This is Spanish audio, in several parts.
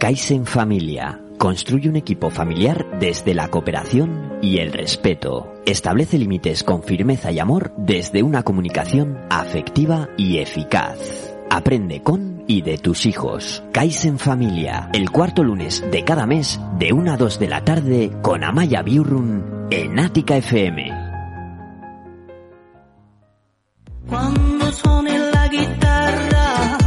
Kaizen Familia. Construye un equipo familiar desde la cooperación y el respeto. Establece límites con firmeza y amor desde una comunicación afectiva y eficaz. Aprende con y de tus hijos. Kaizen Familia. El cuarto lunes de cada mes de 1 a 2 de la tarde con Amaya Biurrun en Ática FM. Cuando la guitarra,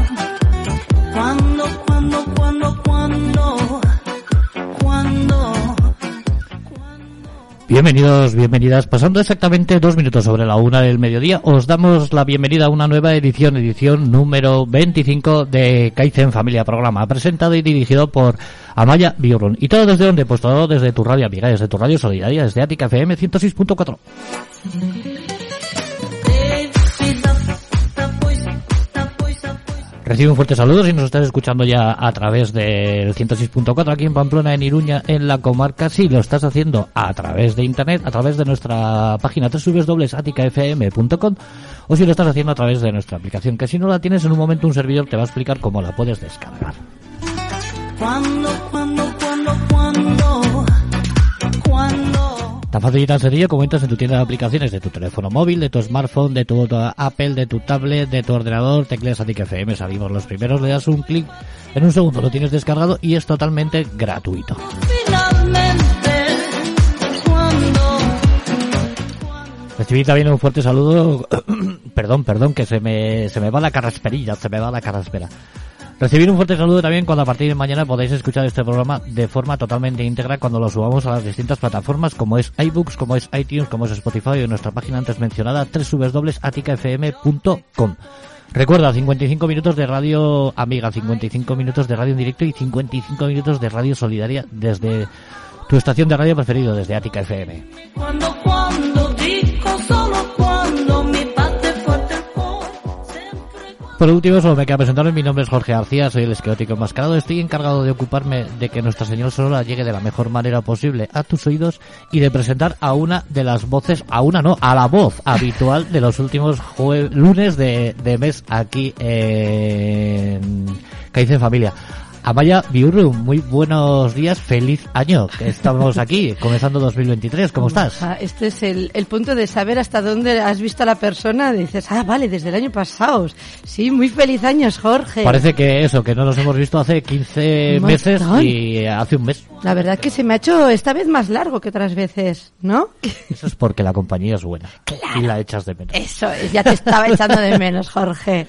Bienvenidos, bienvenidas. Pasando exactamente dos minutos sobre la una del mediodía, os damos la bienvenida a una nueva edición, edición número 25 de Kaizen Familia Programa, presentado y dirigido por Amaya Biorun. ¿Y todo desde dónde? Pues todo desde tu radio amiga, desde tu radio solidaria, desde Ática FM 106.4. Recibe un fuerte saludo si nos estás escuchando ya a través del 106.4 aquí en Pamplona, en Iruña, en la comarca. Si lo estás haciendo a través de internet, a través de nuestra página www.aticafm.com o si lo estás haciendo a través de nuestra aplicación, que si no la tienes en un momento un servidor te va a explicar cómo la puedes descargar. Tan fácil y tan sencillo como entras en tu tienda de aplicaciones de tu teléfono móvil, de tu smartphone, de tu Apple, de tu tablet, de tu ordenador, tecleas Atic FM, salimos los primeros, le das un clic, en un segundo lo tienes descargado y es totalmente gratuito. Recibí también un fuerte saludo, perdón, perdón, que se me, se me va la carrasperilla, se me va la carraspera. Recibir un fuerte saludo también cuando a partir de mañana podéis escuchar este programa de forma totalmente íntegra cuando lo subamos a las distintas plataformas como es iBooks, como es iTunes, como es Spotify o en nuestra página antes mencionada www.aticafm.com. Recuerda, 55 minutos de radio amiga, 55 minutos de radio en directo y 55 minutos de radio solidaria desde tu estación de radio preferido, desde Ática FM. Cuando, cuando, Por último, solo me queda presentarme. Mi nombre es Jorge García, soy el esquelético enmascarado. Estoy encargado de ocuparme de que Nuestra Señora Sonora llegue de la mejor manera posible a tus oídos y de presentar a una de las voces, a una no, a la voz habitual de los últimos lunes de, de mes aquí en Caice Familia. Amaya Biurru, muy buenos días, feliz año, estamos aquí, comenzando 2023, ¿cómo estás? Este es el, el punto de saber hasta dónde has visto a la persona. Dices, ah, vale, desde el año pasado. Sí, muy feliz años, Jorge. Parece que eso, que no nos hemos visto hace 15 Un meses y hace un mes. La verdad que se me ha hecho esta vez más largo que otras veces, ¿no? Eso es porque la compañía es buena. Claro. Y la echas de menos. Eso es, ya te estaba echando de menos, Jorge.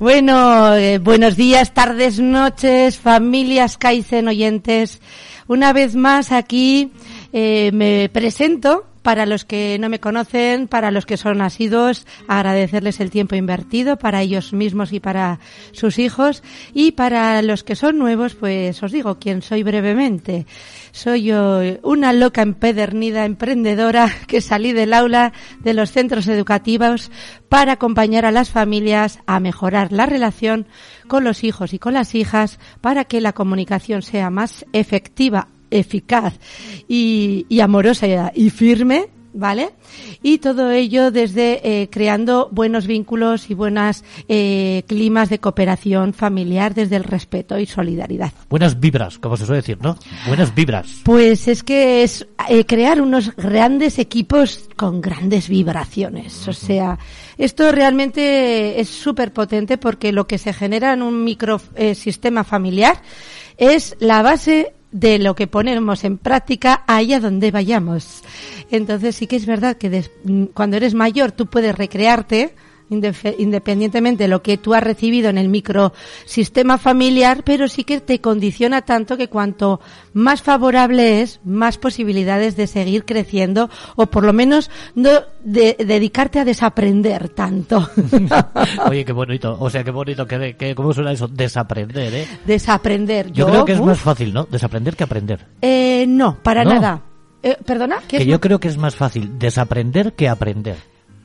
Bueno, eh, buenos días, tardes, noches, familias Kaizen oyentes. Una vez más aquí eh, me presento. Para los que no me conocen, para los que son asidos, agradecerles el tiempo invertido para ellos mismos y para sus hijos. Y para los que son nuevos, pues os digo quién soy brevemente. Soy yo una loca empedernida emprendedora que salí del aula de los centros educativos para acompañar a las familias a mejorar la relación con los hijos y con las hijas para que la comunicación sea más efectiva, eficaz y, y amorosa y firme. ¿Vale? Y todo ello desde eh, creando buenos vínculos y buenas eh, climas de cooperación familiar desde el respeto y solidaridad. Buenas vibras, como se suele decir, ¿no? Buenas vibras. Pues es que es eh, crear unos grandes equipos con grandes vibraciones. O sea, esto realmente es súper potente porque lo que se genera en un microsistema familiar es la base de lo que ponemos en práctica allá donde vayamos. Entonces sí que es verdad que des- cuando eres mayor tú puedes recrearte independientemente de lo que tú has recibido en el microsistema familiar, pero sí que te condiciona tanto que cuanto más favorable es, más posibilidades de seguir creciendo o por lo menos no de- dedicarte a desaprender tanto. Oye, qué bonito. O sea, qué bonito. Que, que, ¿Cómo suena eso? Desaprender, ¿eh? desaprender. Yo, creo que es uf, más fácil, ¿no? Desaprender que aprender. eh, no, para No. nada. Eh, ¿Perdona? ¿Qué Que yo creo que es más fácil desaprender que aprender.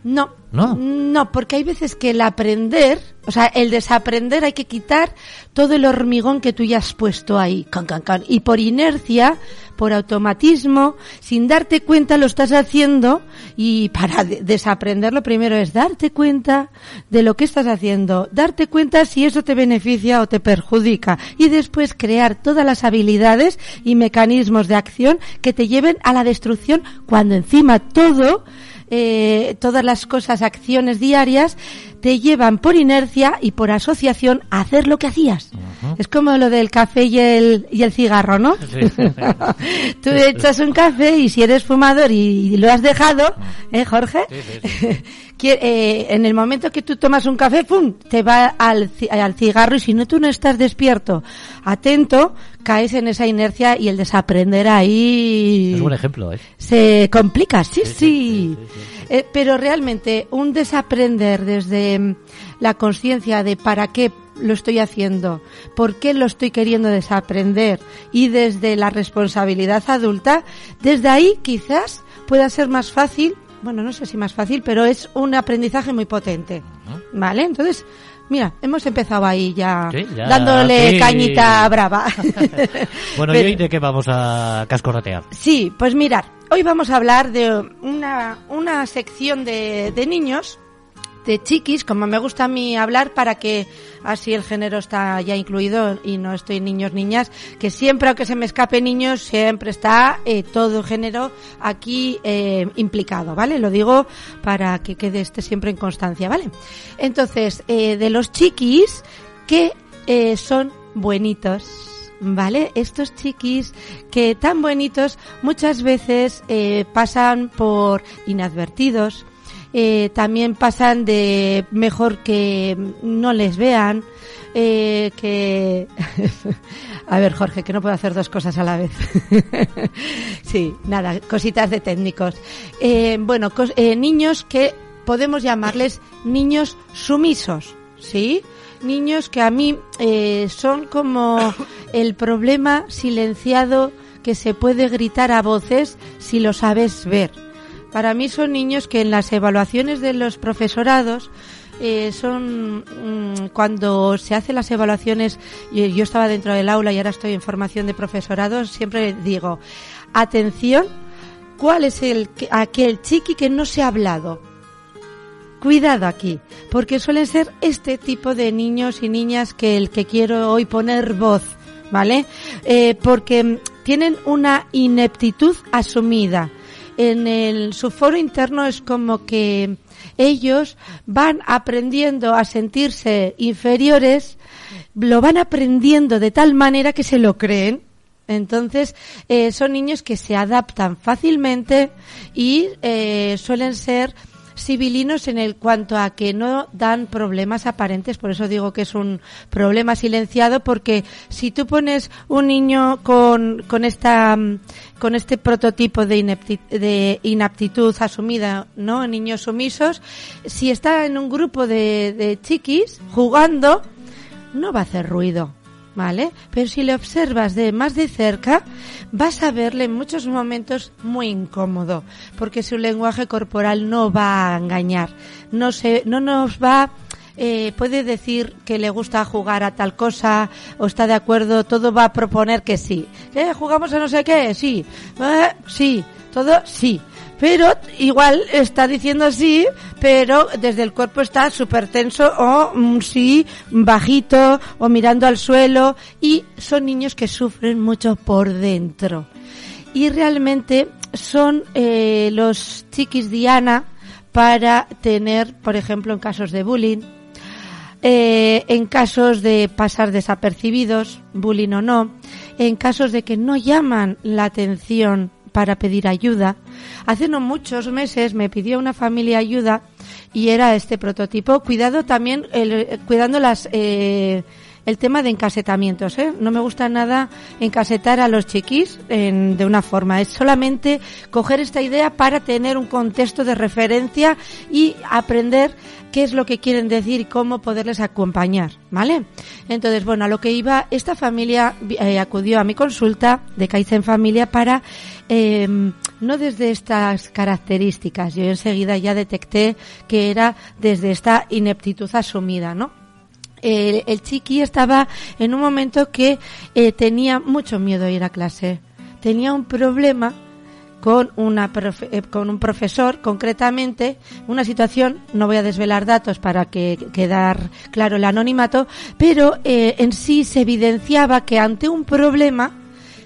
No. ¿No? No, porque hay veces que el aprender, o sea, el desaprender hay que quitar todo el hormigón que tú ya has puesto ahí. Can, can, can. Y por inercia, por automatismo, sin darte cuenta lo estás haciendo y para de- desaprender lo primero es darte cuenta de lo que estás haciendo, darte cuenta si eso te beneficia o te perjudica y después crear todas las habilidades y mecanismos de acción que te lleven a la destrucción cuando encima todo eh, todas las cosas, acciones diarias, te llevan por inercia y por asociación a hacer lo que hacías. Es como lo del café y el, y el cigarro, ¿no? Sí. Tú echas un café y si eres fumador y, lo has dejado, ¿eh, Jorge? Eh, en el momento que tú tomas un café, ¡pum! te va al, al cigarro y si no tú no estás despierto, atento, caes en esa inercia y el desaprender ahí Es buen ejemplo, ¿eh? se complica, sí, sí. sí, sí, Eh, pero realmente un desaprender desde mm, la conciencia de para qué lo estoy haciendo, por qué lo estoy queriendo desaprender y desde la responsabilidad adulta, desde ahí quizás pueda ser más fácil, bueno, no sé si más fácil, pero es un aprendizaje muy potente. ¿Vale? Entonces, mira, hemos empezado ahí ya, Sí, ya, dándole sí. cañita brava. Bueno, Pero- ¿y hoy de qué vamos a cascorratear? Sí, pues mirar, hoy vamos a hablar de una, una sección de, de niños, de chiquis, como me gusta a mí hablar, para que así el género está ya incluido y no estoy niños, niñas, que siempre, aunque se me escape niños, siempre está eh, todo género aquí eh, implicado, ¿vale? Lo digo para que quede este siempre en constancia, ¿vale? Entonces, eh, de los chiquis que eh, son buenitos, ¿vale? Estos chiquis que tan bonitos muchas veces eh, pasan por inadvertidos, eh, también pasan de mejor que no les vean, eh, que... a ver, Jorge, que no puedo hacer dos cosas a la vez. sí, nada, cositas de técnicos. Eh, bueno, cos- niños que podemos llamarles niños sumisos, ¿sí? Niños que a mí son como el problema silenciado que se puede gritar a voces si lo sabes ver. Para mí son niños que en las evaluaciones de los profesorados eh, son mm, cuando se hacen las evaluaciones, y yo estaba dentro del aula y ahora estoy en formación de profesorados, siempre digo, atención, ¿cuál es el que- aquel chiqui que no se ha hablado? Cuidado aquí, porque suelen ser este tipo de niños y niñas que el que quiero hoy poner voz, ¿vale? Eh, porque tienen una ineptitud asumida. En el, su foro interno es como que ellos van aprendiendo a sentirse inferiores, lo van aprendiendo de tal manera que se lo creen. Entonces, eh, son niños que se adaptan fácilmente y eh, suelen ser civilinos en el cuanto a que no dan problemas aparentes, por eso digo que es un problema silenciado, porque si tú pones un niño con, con esta, con este prototipo de, de inaptitud asumida, ¿no? Niños sumisos, si está en un grupo de, de chiquis jugando, no va a hacer ruido. ¿Vale? Pero si le observas de más de cerca, vas a verle en muchos momentos muy incómodo, porque su lenguaje corporal no va a engañar, no se, no nos va, eh, puede decir que le gusta jugar a tal cosa o está de acuerdo, todo va a proponer que sí. ¿Eh? ¿Jugamos a no sé qué? Sí. Eh, sí. Todo sí. Pero igual está diciendo sí, pero desde el cuerpo está súper tenso o mm, sí, bajito o mirando al suelo y son niños que sufren mucho por dentro. Y realmente son eh, los chiquis Diana para tener, por ejemplo, en casos de bullying, eh, en casos de pasar desapercibidos, bullying o no, en casos de que no llaman la atención para pedir ayuda. Hace no muchos meses me pidió una familia ayuda y era este prototipo. Cuidado también, el- cuidando las, eh, el tema de encasetamientos, ¿eh? No me gusta nada encasetar a los chiquis en- de una forma. Es solamente coger esta idea para tener un contexto de referencia y aprender qué es lo que quieren decir y cómo poderles acompañar, ¿vale? Entonces, bueno, a lo que iba, esta familia eh, acudió a mi consulta de Kaizen Familia para, eh, no desde estas características, yo enseguida ya detecté que era desde esta ineptitud asumida, ¿no? El, chiqui estaba en un momento que eh, tenía mucho miedo a ir a clase. Tenía un problema con, una profe- eh, con un profesor, concretamente, una situación, no voy a desvelar datos para que quedar claro el anonimato, pero eh, en sí se evidenciaba que ante un problema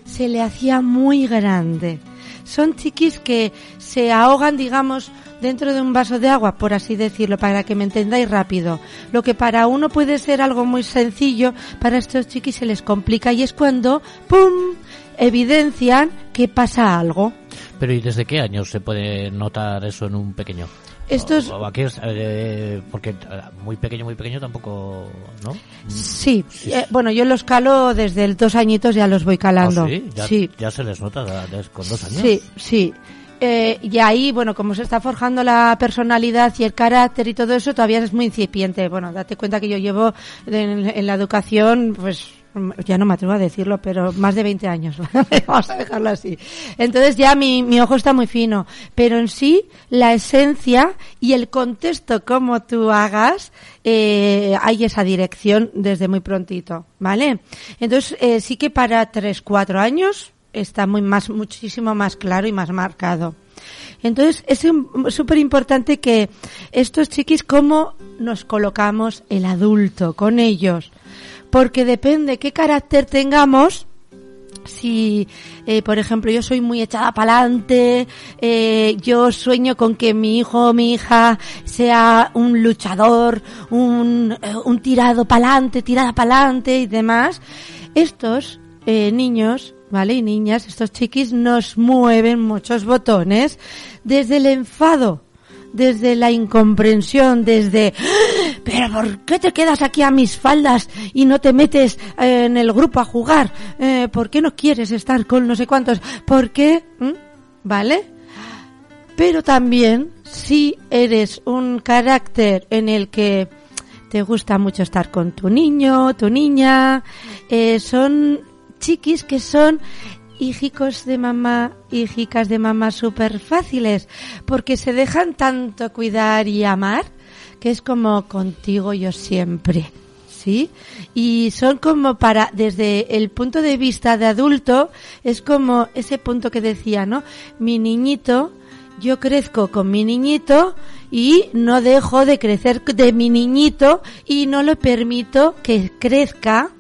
se le hacía muy grande. Son chiquis que se ahogan, digamos, dentro de un vaso de agua, por así decirlo, para que me entendáis rápido. Lo que para uno puede ser algo muy sencillo, para estos chiquis se les complica y es cuando, ¡pum!, evidencian que pasa algo. Pero ¿y desde qué años se puede notar eso en un pequeño? Estos- O- o aquí es, eh, porque eh, muy pequeño, muy pequeño tampoco, ¿no? Sí, Sí. eh, bueno, yo los calo desde el dos añitos, ya los voy calando. Ah, sí, ya, sí. ya se les nota con dos años. Sí, sí. Eh, y ahí, bueno, como se está forjando la personalidad y el carácter y todo eso, todavía es muy incipiente. Bueno, date cuenta que yo llevo en, en la educación, pues ya no me atrevo a decirlo, pero más de 20 años. Vamos a dejarlo así. Entonces ya mi, mi ojo está muy fino. Pero en sí, la esencia y el contexto como tú hagas, eh, hay esa dirección desde muy prontito, ¿vale? Entonces, eh, sí que para 3, 4 años está muy más, muchísimo más claro y más marcado. Entonces, es súper importante que estos chiquis, cómo nos colocamos el adulto con ellos. Porque depende qué carácter tengamos, si, eh, por ejemplo, yo soy muy echada para adelante, yo sueño con que mi hijo o mi hija sea un luchador, un, eh, un tirado para adelante, tirada para adelante y demás, estos eh, niños, ¿vale? Y niñas, estos chiquis nos mueven muchos botones desde el enfado, desde la incomprensión, desde "¡Ah! pero ¿por qué te quedas aquí a mis faldas y no te metes eh, en el grupo a jugar? Eh, ¿Por qué no quieres estar con no sé cuántos? ¿Por qué? ¿Mm? ¿Vale? Pero también si eres un carácter en el que te gusta mucho estar con tu niño, tu niña, eh, son chiquis que son hijicos de mamá, hijicas de mamá súper fáciles, porque se dejan tanto cuidar y amar, que es como contigo yo siempre. ¿Sí? Y son como para, desde el punto de vista de adulto, es como ese punto que decía, ¿no? Mi niñito, yo crezco con mi niñito y no dejo de crecer de mi niñito y no le permito que crezca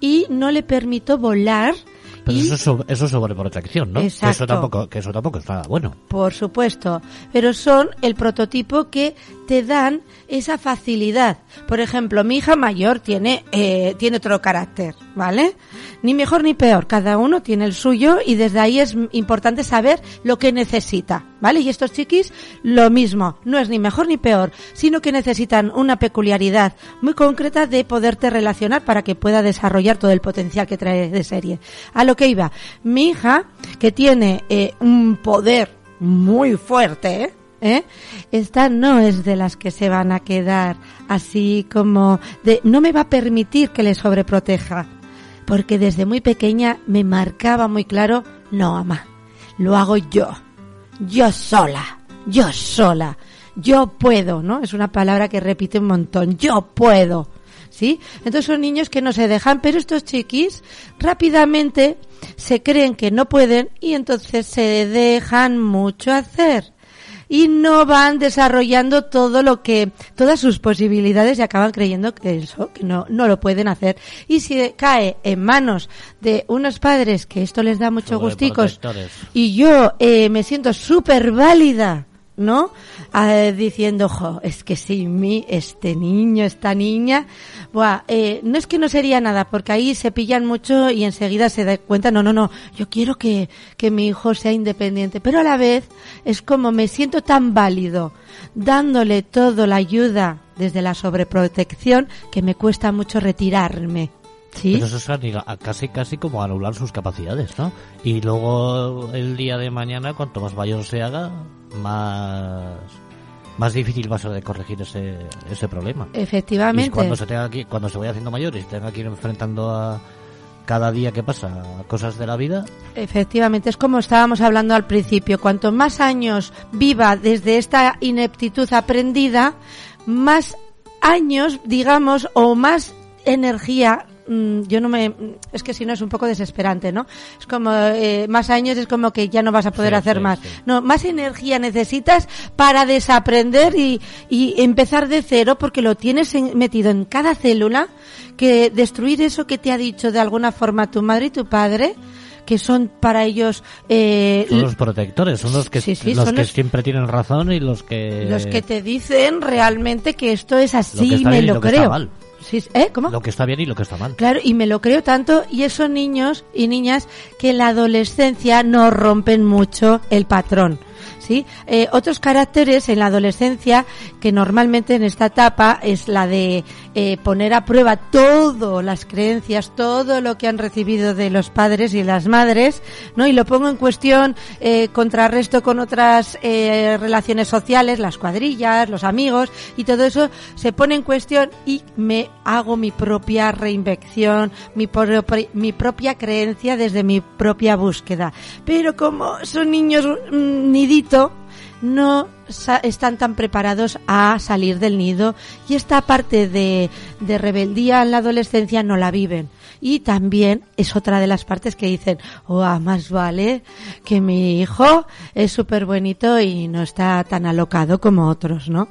y no le permito volar Pero y eso es, sobre- eso es sobreprotección, ¿no? Que eso tampoco, que eso tampoco es nada bueno. Por supuesto, pero son el prototipo que te dan esa facilidad. Por ejemplo, mi hija mayor tiene eh, tiene otro carácter, ¿vale? Ni mejor ni peor, cada uno tiene el suyo y desde ahí es importante saber lo que necesita, ¿vale? Y estos chiquis lo mismo, no es ni mejor ni peor, sino que necesitan una peculiaridad muy concreta de poderte relacionar para que pueda desarrollar todo el potencial que trae de serie. A lo que iba, mi hija que tiene eh, un poder muy fuerte, ¿eh? Esta no es de las que se van a quedar así como de no me va a permitir que le sobreproteja, porque desde muy pequeña me marcaba muy claro, no, ama, lo hago yo, yo sola, yo sola, yo puedo, ¿no? Es una palabra que repite un montón, yo puedo. ¿Sí? Entonces son niños que no se dejan, pero estos chiquis rápidamente se creen que no pueden y entonces se dejan mucho hacer y no van desarrollando todo lo que todas sus posibilidades y acaban creyendo que eso que no no lo pueden hacer y si cae en manos de unos padres que esto les da mucho gusticos y yo eh, me siento súper válida ¿no? Ah, diciendo, jo, es que sin mí, este niño, esta niña, buah, eh, no es que no sería nada, porque ahí se pillan mucho y enseguida se da cuenta, no, no, no, yo quiero que, que mi hijo sea independiente, pero a la vez es como me siento tan válido, dándole toda la ayuda desde la sobreprotección, que me cuesta mucho retirarme. ¿Sí? Pero eso es a- casi casi como anular sus capacidades, ¿no? Y luego el día de mañana, cuanto más mayor se haga, más más difícil va a ser de corregir ese, ese problema. Y Efectivamente. cuando se tenga que, cuando se vaya haciendo mayor y se tenga que ir enfrentando a cada día que pasa a cosas de la vida, Efectivamente, es como estábamos hablando al principio. Cuanto más años viva desde esta ineptitud aprendida, más años, digamos, o más energía. Mm, Yo no me. Es que si no es un poco desesperante, ¿no? Es como. eh, más años es como que ya no vas a poder Sí, hacer sí, más. sí. No, más energía necesitas para desaprender y, y empezar de cero porque lo tienes en- metido en cada célula que destruir eso que te ha dicho de alguna forma tu madre y tu padre que son para ellos eh, son los protectores, son los que, Sí, sí, los que los- siempre tienen razón y los que... los que te dicen realmente que esto es Lo así que está me bien lo lo que está creo. mal. Sí, ¿eh? ¿Cómo? Lo que está bien y lo que está mal. Claro, y me lo creo tanto, y esos niños y niñas que en la adolescencia no rompen mucho el patrón. ¿Sí? Eh, otros caracteres en la adolescencia, que normalmente en esta etapa es la de eh, poner a prueba todo, las creencias, todo lo que han recibido de los padres y las madres, ¿no? Y lo pongo en cuestión, eh, contrarresto con otras eh, relaciones sociales, las cuadrillas, los amigos, y todo eso se pone en cuestión y me hago mi propia reinvención, mi, propia- mi propia creencia desde mi propia búsqueda. Pero como son niños mm, no están tan preparados a salir del nido y esta parte de, de rebeldía en la adolescencia no la viven. Y también es otra de las partes que dicen, oh, más vale que mi hijo es súper bonito y no está tan alocado como otros, ¿no?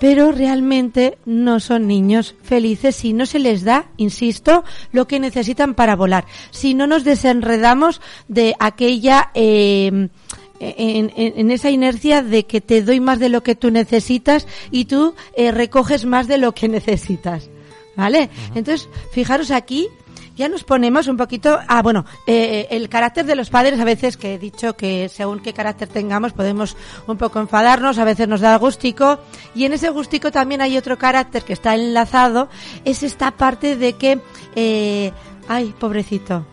Pero realmente no son niños felices si no se les da, insisto, lo que necesitan para volar. Si no nos desenredamos de aquella, eh, en, en- en esa inercia de que te doy más de lo que tú necesitas y tú eh, recoges más de lo que necesitas. ¿Vale? Entonces, fijaros aquí, ya nos ponemos un poquito, ah, bueno, eh, el carácter de los padres, a veces que he dicho que según qué carácter tengamos podemos un poco enfadarnos, a veces nos da gustico, y en ese gustico también hay otro carácter que está enlazado, es esta parte de que, eh, ay, pobrecito,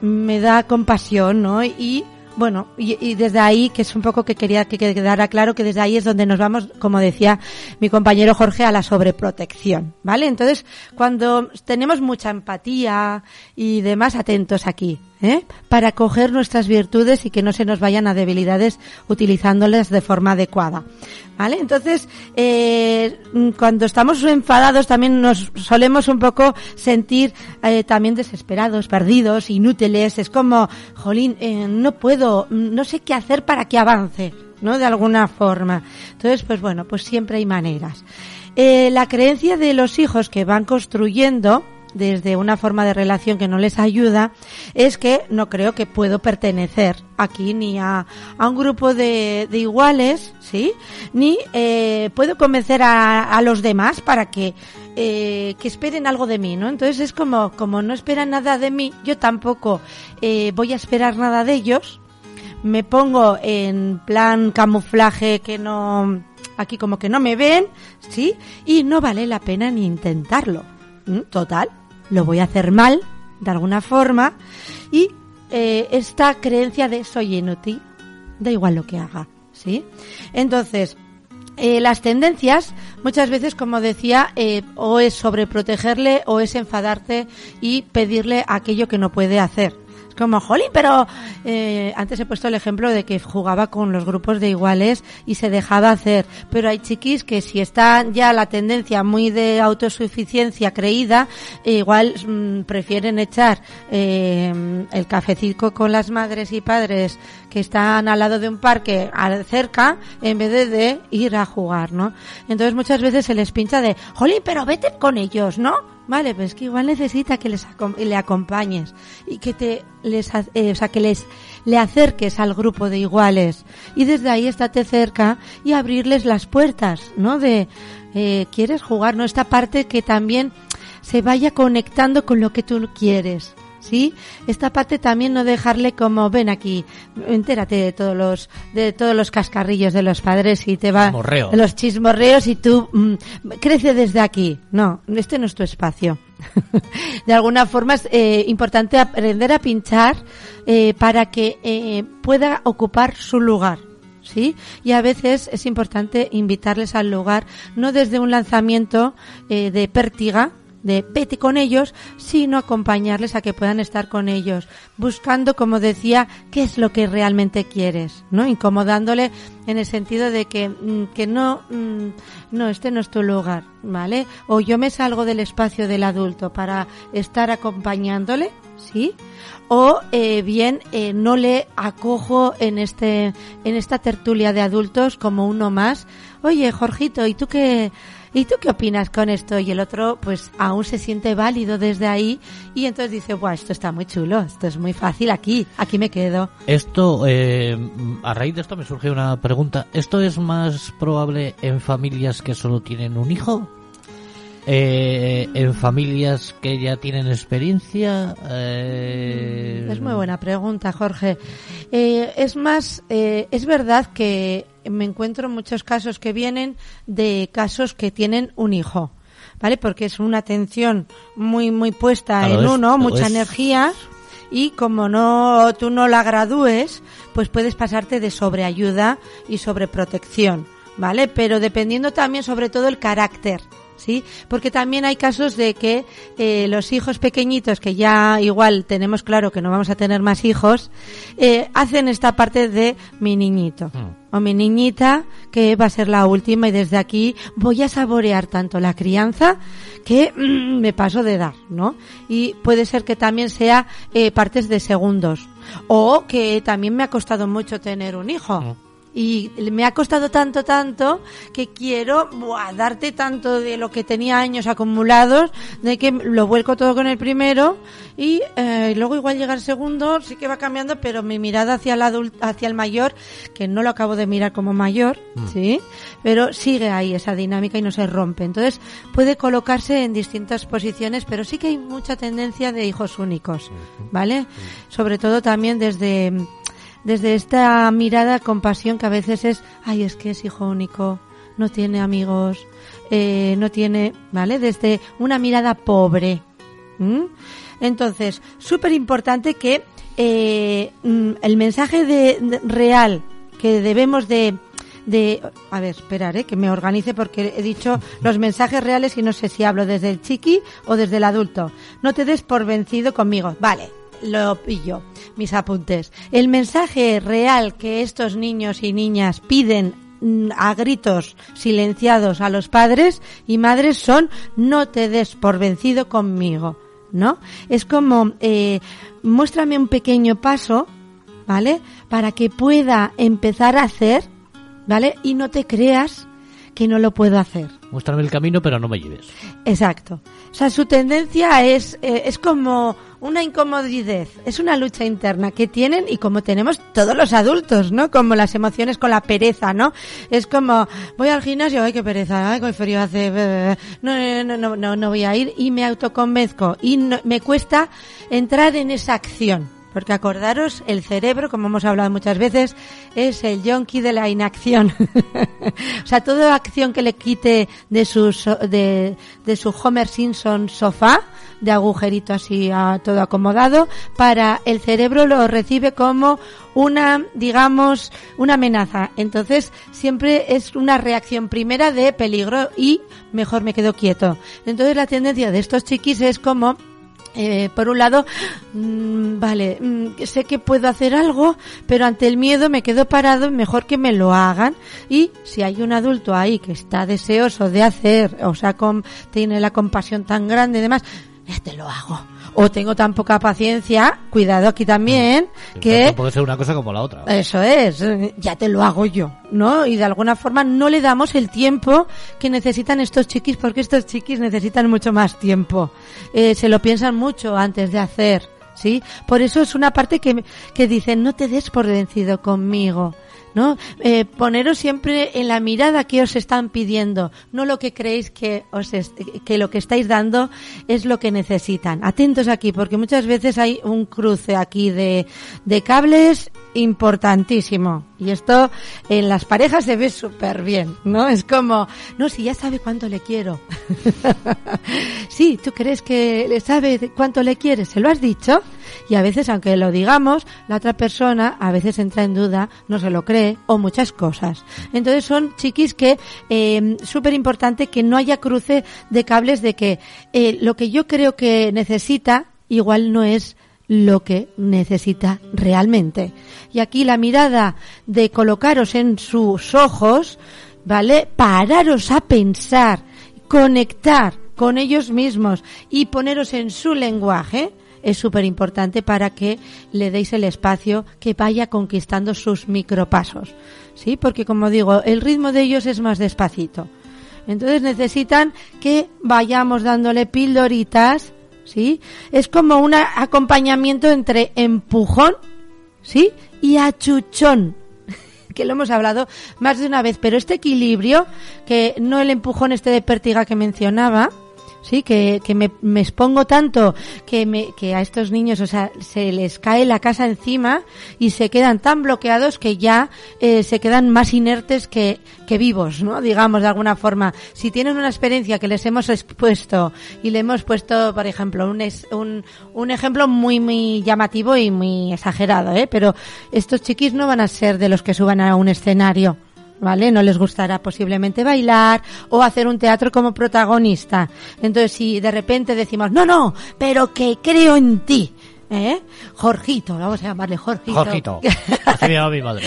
me da compasión, ¿no? Y bueno, y, y desde ahí, que es un poco que quería que quedara claro que desde ahí es donde nos vamos, como decía mi compañero Jorge, a la sobreprotección, ¿vale? Entonces, cuando tenemos mucha empatía y demás, atentos aquí, ¿eh? Para coger nuestras virtudes y que no se nos vayan a debilidades utilizándolas de forma adecuada, ¿vale? Entonces, eh, cuando estamos enfadados también nos solemos un poco sentir eh, también desesperados, perdidos, inútiles. Es como, jolín, eh, no puedo, no sé qué hacer para que avance, ¿no? De alguna forma. Entonces, pues bueno, pues siempre hay maneras. La creencia de los hijos que van construyendo desde una forma de relación que no les ayuda, es que no creo que puedo pertenecer aquí ni a, a un grupo de, de iguales, ¿sí? Ni eh, puedo convencer a, a los demás para que, eh, que esperen algo de mí, ¿no? Entonces es como, como no esperan nada de mí, yo tampoco eh, voy a esperar nada de ellos, me pongo en plan camuflaje que no, aquí como que no me ven, ¿sí? Y no vale la pena ni intentarlo. Total, lo voy a hacer mal, de alguna forma, y eh, esta creencia de soy inútil, da igual lo que haga, ¿sí? Entonces, eh, las tendencias, muchas veces, como decía, eh, o es sobreprotegerle o es enfadarte y pedirle aquello que no puede hacer. Como, jolín, pero eh, antes he puesto el ejemplo de que jugaba con los grupos de iguales y se dejaba hacer. Pero hay chiquis que si está ya la tendencia muy de autosuficiencia creída, eh, igual mm, prefieren echar eh, el cafecito con las madres y padres que están al lado de un parque cerca en vez de, ir a jugar, ¿no? Entonces muchas veces se les pincha de, jolín, pero vete con ellos, ¿no? Vale, pues que igual necesita que les le acompañes y que te les, eh, o sea, que les le acerques al grupo de iguales y desde ahí estate cerca y abrirles las puertas, ¿no? De eh, quieres jugar, no esta parte que también se vaya conectando con lo que tú quieres. ¿Sí? Esta parte también no dejarle como ven aquí, entérate de todos los de todos los cascarrillos de los padres y te va los chismorreos y tú mm, crece desde aquí. No, este no es tu espacio. de alguna forma es eh, importante aprender a pinchar eh, para que eh, pueda ocupar su lugar. ¿Sí? Y a veces es importante invitarles al lugar, no desde un lanzamiento eh, de pértiga, de vete con ellos, sino acompañarles a que puedan estar con ellos, buscando, como decía, qué es lo que realmente quieres, ¿no? Incomodándole en el sentido de que, mm, que no, mm, no, este no es tu lugar, ¿vale? O yo me salgo del espacio del adulto para estar acompañándole, ¿sí? O eh, bien eh, no le acojo en este, en esta tertulia de adultos como uno más. Oye, Jorgito, ¿y tú qué? ¿Y tú qué opinas con esto? Y el otro, pues, aún se siente válido desde ahí y entonces dice, Buah, esto está muy chulo, esto es muy fácil aquí, aquí me quedo. Esto, eh, a raíz de esto me surge una pregunta. ¿Esto es más probable en familias que solo tienen un hijo? Eh, ¿En familias que ya tienen experiencia? Eh, Es muy buena pregunta, Jorge. Eh, es más, es verdad que me encuentro muchos casos que vienen de casos que tienen un hijo, ¿vale? Porque es una atención muy, muy puesta en uno, mucha energía. Y como no, tú no la gradúes, pues puedes pasarte de sobreayuda y sobreprotección, ¿vale? Pero dependiendo también sobre todo el carácter, ¿sí? Porque también hay casos de que eh, los hijos pequeñitos, que ya igual tenemos claro que no vamos a tener más hijos, eh, hacen esta parte de mi niñito o mi niñita, que va a ser la última y desde aquí voy a saborear tanto la crianza que mm, me paso de dar, ¿no? Y puede ser que también sea eh, partes de segundos o que también me ha costado mucho tener un hijo. Y me ha costado tanto, tanto, que quiero buah, darte tanto de lo que tenía años acumulados, de que lo vuelco todo con el primero y eh, luego igual llega el segundo, sí que va cambiando, pero mi mirada hacia el adulto, hacia el mayor, que no lo acabo de mirar como mayor, sí, pero sigue ahí esa dinámica y no se rompe. Entonces puede colocarse en distintas posiciones, pero sí que hay mucha tendencia de hijos únicos, ¿vale? Sobre todo también desde desde esta mirada con pasión que a veces es, ay, es que es hijo único, no tiene amigos, eh, no tiene, ¿vale? Desde una mirada pobre. ¿m? Entonces, súper importante que eh, mm, el mensaje de, de- real que debemos de, de, a ver, esperar, eh, que me organice porque he dicho los mensajes reales y no sé si hablo desde el chiqui o desde el adulto. No te des por vencido conmigo. Vale, lo pillo, mis apuntes. El mensaje real que estos niños y niñas piden mm, a gritos silenciados a los padres y madres son no te des por vencido conmigo, ¿no? Es como eh, muéstrame un pequeño paso, ¿vale? Para que pueda empezar a hacer, ¿vale? Y no te creas que no lo puedo hacer. Muéstrame el camino, pero no me lleves. Exacto. O sea, su tendencia es, eh, es como una incomodidad, es una lucha interna que tienen y como tenemos todos los adultos, ¿no? Como las emociones con la pereza, ¿no? Es como, voy al gimnasio, ay, qué pereza, ay, qué frío hace, no, no, no, no, no voy a ir y me autoconvenzco y no- me cuesta entrar en esa acción. Porque acordaros, el cerebro, como hemos hablado muchas veces, es el yonki de la inacción. o sea, toda acción que le quite de su, de, de su Homer Simpson sofá, de agujerito así a todo acomodado, para el cerebro lo recibe como una, digamos, una amenaza. Entonces, siempre es una reacción primera de peligro y mejor me quedo quieto. Entonces, la tendencia de estos chiquis es como eh, por un lado, mm, vale, mm, sé que puedo hacer algo, pero ante el miedo me quedo parado, mejor que me lo hagan. Y si hay un adulto ahí que está deseoso de hacer, o sea, com- tiene la compasión tan grande y demás, te lo hago. O tengo tan poca paciencia, cuidado aquí también, que No puede ser una cosa como la otra. eso es, ya te lo hago yo, ¿no? Y de alguna forma no le damos el tiempo que necesitan estos chiquis, porque estos chiquis necesitan mucho más tiempo. Eh, se lo piensan mucho antes de hacer, ¿sí? Por eso es una parte que, que dicen, no te des por vencido conmigo. ¿No? Eh, poneros siempre en la mirada que os están pidiendo, no lo que creéis que os que lo que estáis dando es lo que necesitan. Atentos aquí, porque muchas veces hay un cruce aquí de, de cables importantísimo. Y esto en las parejas se ve súper bien, ¿no? Es como, no, si ya sabe cuánto le quiero. sí, tú crees que le sabe cuánto le quieres, se lo has dicho. Y a veces, aunque lo digamos, la otra persona a veces entra en duda, no se lo cree, o muchas cosas. Entonces son chiquis que, eh, súper importante que no haya cruce de cables de que eh, lo que yo creo que necesita, igual no es lo que necesita realmente. Y aquí la mirada de colocaros en sus ojos, ¿vale? Pararos a pensar, conectar con ellos mismos y poneros en su lenguaje es súper importante para que le deis el espacio que vaya conquistando sus micropasos. ¿Sí? Porque como digo, el ritmo de ellos es más despacito. Entonces necesitan que vayamos dándole pildoritas, ¿sí? Es como un acompañamiento entre empujón, ¿sí? Y achuchón, que lo hemos hablado más de una vez, pero este equilibrio, que no el empujón este de pértiga que mencionaba, sí, que, que me, me expongo tanto que, me, que a estos niños, o sea, se les cae la casa encima y se quedan tan bloqueados que ya eh, se quedan más inertes que, que vivos, ¿no? Digamos, de alguna forma. Si tienen una experiencia que les hemos expuesto y le hemos puesto, por ejemplo, un, es- un, un ejemplo muy, muy llamativo y muy exagerado, ¿eh? Pero estos chiquis no van a ser de los que suban a un escenario. ¿Vale? No les gustará posiblemente bailar o hacer un teatro como protagonista. Entonces, si de repente decimos, no, no, pero que creo en ti, ¿eh? Jorgito, vamos a llamarle Jorgito. Jorgito. Así me llama mi madre.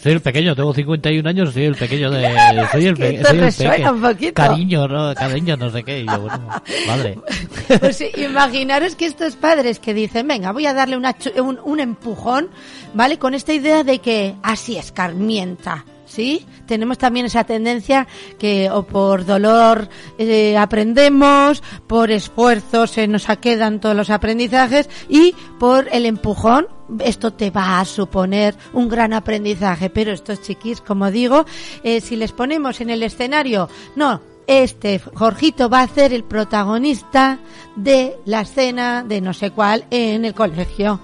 Soy el pequeño, tengo 51 años, soy el pequeño de... Soy el, pe- que esto soy el un poquito. Cariño, ¿no? Cariño, no sé qué. Y yo, bueno, madre. Pues imaginaros que estos padres que dicen, venga, voy a darle una un, un empujón, ¿vale? Con esta idea de que así escarmienta, ¿sí? Tenemos también esa tendencia que o por dolor eh, aprendemos, por esfuerzo se nos quedan todos los aprendizajes y por el empujón esto te va a suponer un gran aprendizaje, pero estos chiquis, como digo, eh, si les ponemos en el escenario, no, este Jorgito va a ser el protagonista de la escena de no sé cuál en el colegio.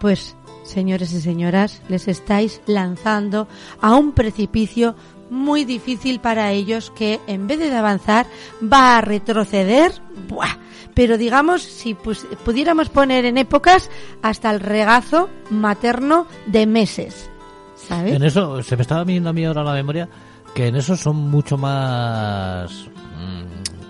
Pues, señores y señoras, les estáis lanzando a un precipicio muy difícil para ellos que en vez de avanzar va a retroceder. Pero digamos, si pudiéramos poner en épocas hasta el regazo materno de meses. ¿Sabes? En eso, se me estaba viniendo a mí ahora la memoria que en eso son mucho más...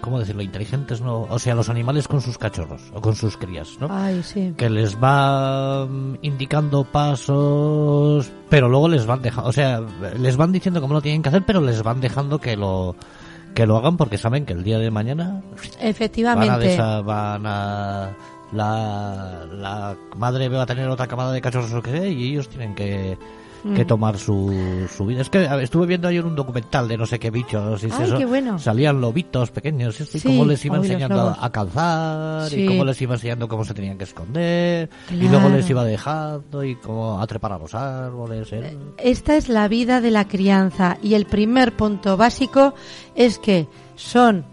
¿Cómo decirlo? Inteligentes, ¿no? O sea, los animales con sus cachorros o con sus crías, ¿no? Ay, sí. que les va mm, indicando pasos, pero luego les van dejando, o sea, les van diciendo cómo lo tienen que hacer, pero les van dejando que lo que lo hagan porque saben que el día de mañana van a, Efectivamente. desa- van a la, la madre va a tener otra camada de cachorros o sea y ellos tienen que que Mm. tomar su, su vida. Es que a ver, estuve viendo ayer un documental de no sé qué bichos y Ay, eso. qué bueno. Salían lobitos pequeños y Sí, cómo les iba enseñando a calzar Sí. y cómo les iba enseñando cómo se tenían que esconder y luego les iba dejando y cómo a trepar a los árboles. ¿eh? Esta es la vida de la crianza y el primer punto básico es que son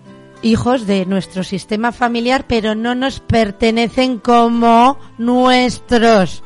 hijos de nuestro sistema familiar, pero no nos pertenecen como nuestros.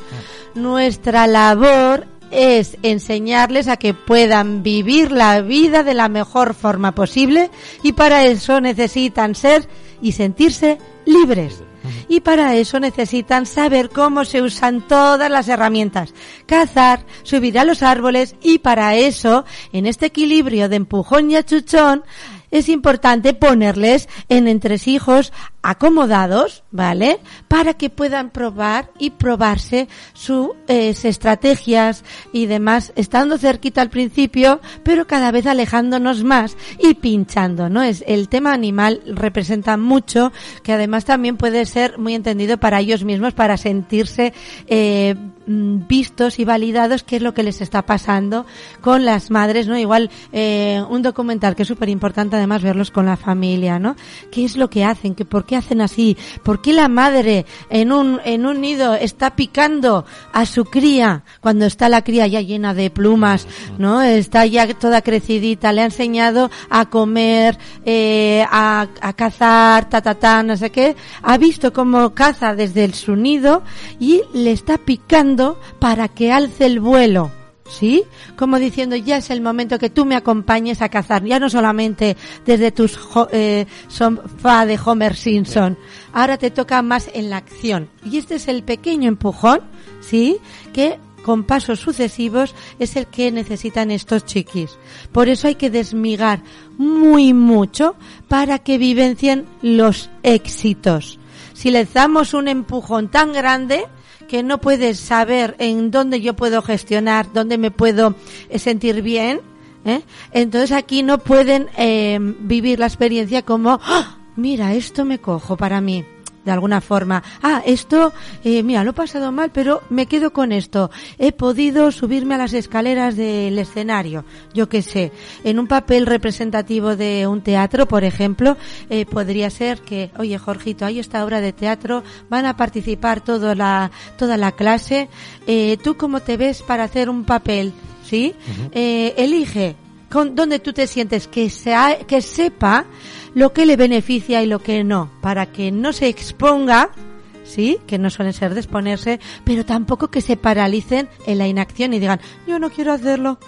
Nuestra labor es enseñarles a que puedan vivir la vida de la mejor forma posible y para eso necesitan ser y sentirse libres. Y para eso necesitan saber cómo se usan todas las herramientas. Cazar, subir a los árboles y para eso, en este equilibrio de empujón y achuchón, es importante ponerles en entresijos acomodados, ¿vale? Para que puedan probar y probarse sus estrategias y demás, estando cerquita al principio, pero cada vez alejándonos más y pinchando, ¿no? Es el tema animal representa mucho, que además también puede ser muy entendido para ellos mismos, para sentirse eh, vistos y validados qué es lo que les está pasando con las madres, ¿no? Igual eh, un documental que es súper importante además verlos con la familia, ¿no? ¿Qué es lo que hacen? ¿Qué, ¿Por qué hacen así? ¿Por qué la madre en un, en un nido está picando a su cría cuando está la cría ya llena de plumas, ¿no? Está ya toda crecidita, le ha enseñado a comer, eh, a, a cazar, ta, ta, ta, no sé qué. Ha visto cómo caza desde su nido y le está picando para que alce el vuelo. ¿Sí? Como diciendo, ya es el momento que tú me acompañes a cazar, ya no solamente desde tus eh, sofá de Homer Simpson, ahora te toca más en la acción. Y este es el pequeño empujón, ¿sí? Que con pasos sucesivos es el que necesitan estos chiquis. Por eso hay que desmigar muy mucho para que vivencien los éxitos. Si les damos un empujón tan grande, que no puedes saber en dónde yo puedo gestionar, dónde me puedo eh, sentir bien, ¿eh? entonces aquí no pueden eh, vivir la experiencia como, "Ah, mira, esto me cojo para mí. De alguna forma, ah, esto, eh, mira, lo he pasado mal, pero me quedo con esto. He podido subirme a las escaleras del escenario, yo qué sé. En un papel representativo de un teatro, por ejemplo, eh, podría ser que, oye, Jorgito, hay esta obra de teatro, van a participar toda la, toda la clase. Eh, ¿Tú cómo te ves para hacer un papel? ¿Sí? Eh, elige con dónde tú te sientes que sea, que sepa lo que le beneficia y lo que no, para que no se exponga, sí, que no suelen ser de exponerse, pero tampoco que se paralicen en la inacción y digan, yo no quiero hacerlo.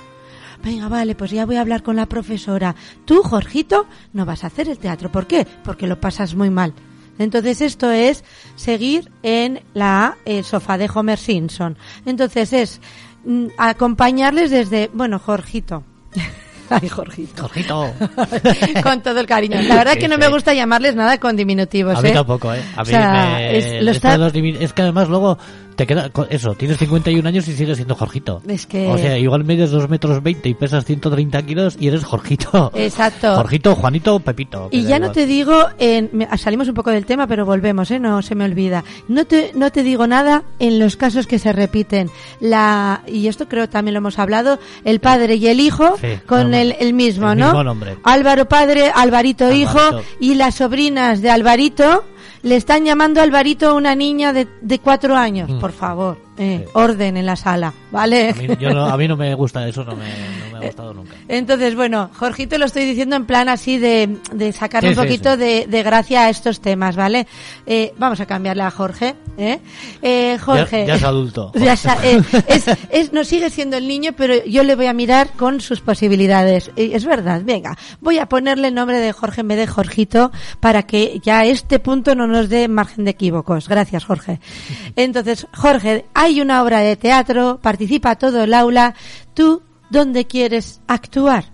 Venga, vale, pues ya voy a hablar con la profesora. Tú, Jorgito, no vas a hacer el teatro. ¿Por qué? Porque lo pasas muy mal. Entonces esto es seguir en la el sofá de Homer Simpson. Entonces es mm, acompañarles desde, bueno, Jorgito. Ay, Jorgito. Jorgito. con todo el cariño. La verdad Sí, que no me gusta llamarles nada con diminutivos, A mí ¿eh? tampoco, ¿eh? A O mí sea, me... es- lo está- los es que además luego te queda... Eso, tienes 51 años y sigues siendo Jorgito. Es que- O sea, igual mides 2 metros 20 y pesas 130 kilos y eres Jorgito. Exacto. Jorgito, Juanito, Pepito. Y ya no te digo, en, salimos un poco del tema, pero volvemos, ¿eh? No se me olvida. No te, no te digo nada en los casos que se repiten. La, y esto creo también lo hemos hablado, el padre y el hijo Sí, con el, el mismo, el ¿no? mismo nombre. Álvaro padre, Alvarito, hijo, Alvarito. y las sobrinas de Alvarito le están llamando Alvarito a una niña de, de cuatro años. Mm. Por favor, eh, orden en la sala, ¿vale? A mí, yo no, a mí no me gusta eso, no me, no me ha gustado nunca. Entonces, bueno, Jorgito lo estoy diciendo en plan así de, de sacarle Sí, un poquito sí. De, de gracia a estos temas, ¿vale? Eh, vamos a cambiarle a Jorge, ¿eh? Eh, Jorge. Ya- ya es adulto. Ya es, es- no sigue siendo el niño, pero yo le voy a mirar con sus posibilidades. Es verdad, venga, voy a ponerle el nombre de Jorge en vez de Jorgito para que ya este punto no nos dé margen de equívocos. Gracias, Jorge. Entonces, Jorge, hay una obra de teatro, participa todo el aula. ¿Tú dónde quieres actuar?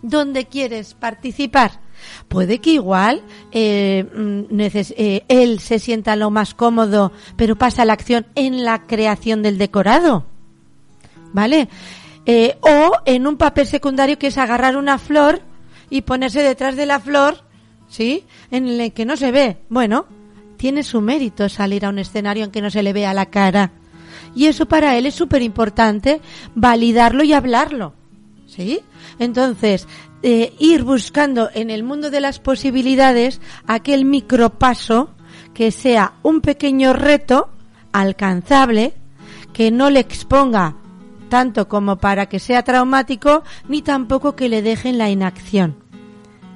¿Dónde quieres participar? Puede que igual eh, mm, eh, él se sienta lo más cómodo, pero pasa la acción en la creación del decorado. ¿Vale? Eh, o en un papel secundario que es agarrar una flor y ponerse detrás de la flor, ¿sí? En el que no se ve. Bueno, tiene su mérito salir a un escenario en que no se le vea la cara. Y eso para él es súper importante, validarlo y hablarlo. ¿Sí? Entonces, eh, ir buscando en el mundo de las posibilidades aquel micropaso que sea un pequeño reto alcanzable, que no le exponga tanto como para que sea traumático, ni tampoco que le dejen la inacción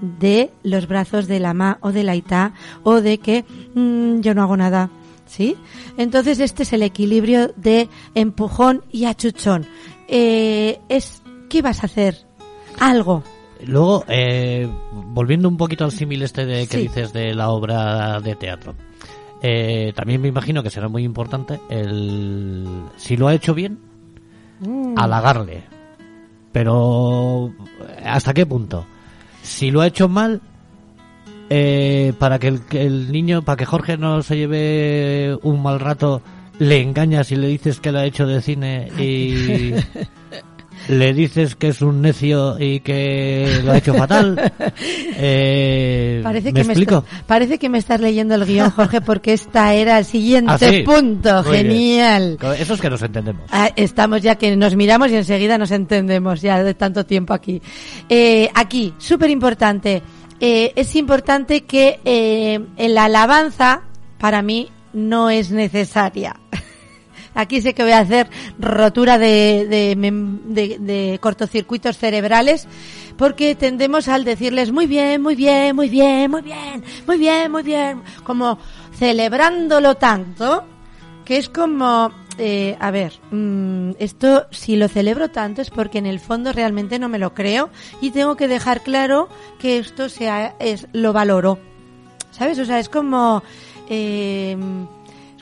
de los brazos de la ma o de la ita o de que mm, yo no hago nada. ¿Sí? Entonces este es el equilibrio de empujón y achuchón. Eh, es, ¿qué vas a hacer? Algo. Luego, eh, volviendo un poquito al símil este de que Sí. dices de la obra de teatro, eh, también me imagino que será muy importante el si lo ha hecho bien, halagarle. Pero, ¿hasta qué punto? Si lo ha hecho mal, eh, para que el, el niño, para que Jorge no se lleve un mal rato, le engañas y le dices que lo ha hecho de cine y le dices que es un necio y que lo ha hecho fatal. Eh, Parece ¿Me que, me explico? está- parece que me estás leyendo el guion, Jorge, porque esta era el siguiente Ah, sí. punto. Muy bien. Genial. Eso es que nos entendemos. Ah, estamos ya que nos miramos y enseguida nos entendemos ya de tanto tiempo aquí. Eh, aquí, súper importante. Eh, es importante que eh, la alabanza, para mí, no es necesaria. Aquí sé que voy a hacer rotura de, de, de cortocircuitos cerebrales porque tendemos al decirles muy bien, muy bien, muy bien, muy bien, muy bien, muy bien, como celebrándolo tanto que es como, eh, a ver, mm, esto si lo celebro tanto es porque en el fondo realmente no me lo creo y tengo que dejar claro que esto sea, es, lo valoro. ¿Sabes? O sea, es como, eh,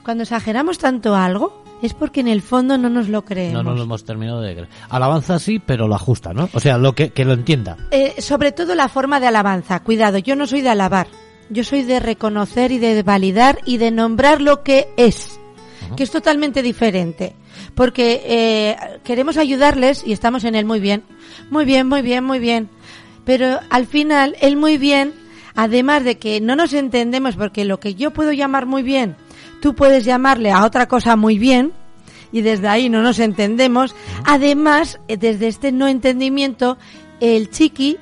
cuando exageramos tanto algo es porque en el fondo no nos lo creemos. No, no lo hemos terminado de creer. Alabanza sí, pero lo ajusta, ¿no? O sea, lo que, que lo entienda. Eh, sobre todo la forma de alabanza. Cuidado, yo no soy de alabar. Yo soy de reconocer y de validar y de nombrar lo que es, que es totalmente diferente. Porque eh, queremos ayudarles y estamos en el muy bien. Muy bien, muy bien, muy bien. Pero al final, el muy bien, además de que no nos entendemos, porque lo que yo puedo llamar muy bien, tú puedes llamarle a otra cosa muy bien, y desde ahí no nos entendemos. Además, eh, desde este no entendimiento, el chiqui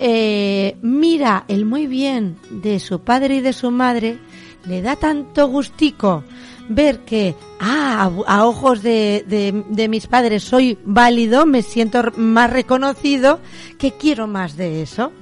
eh, mira el muy bien de su padre y de su madre, le da tanto gustico ver que, ah, a, a ojos de, de, de mis padres soy válido, me siento más reconocido, que quiero más de eso.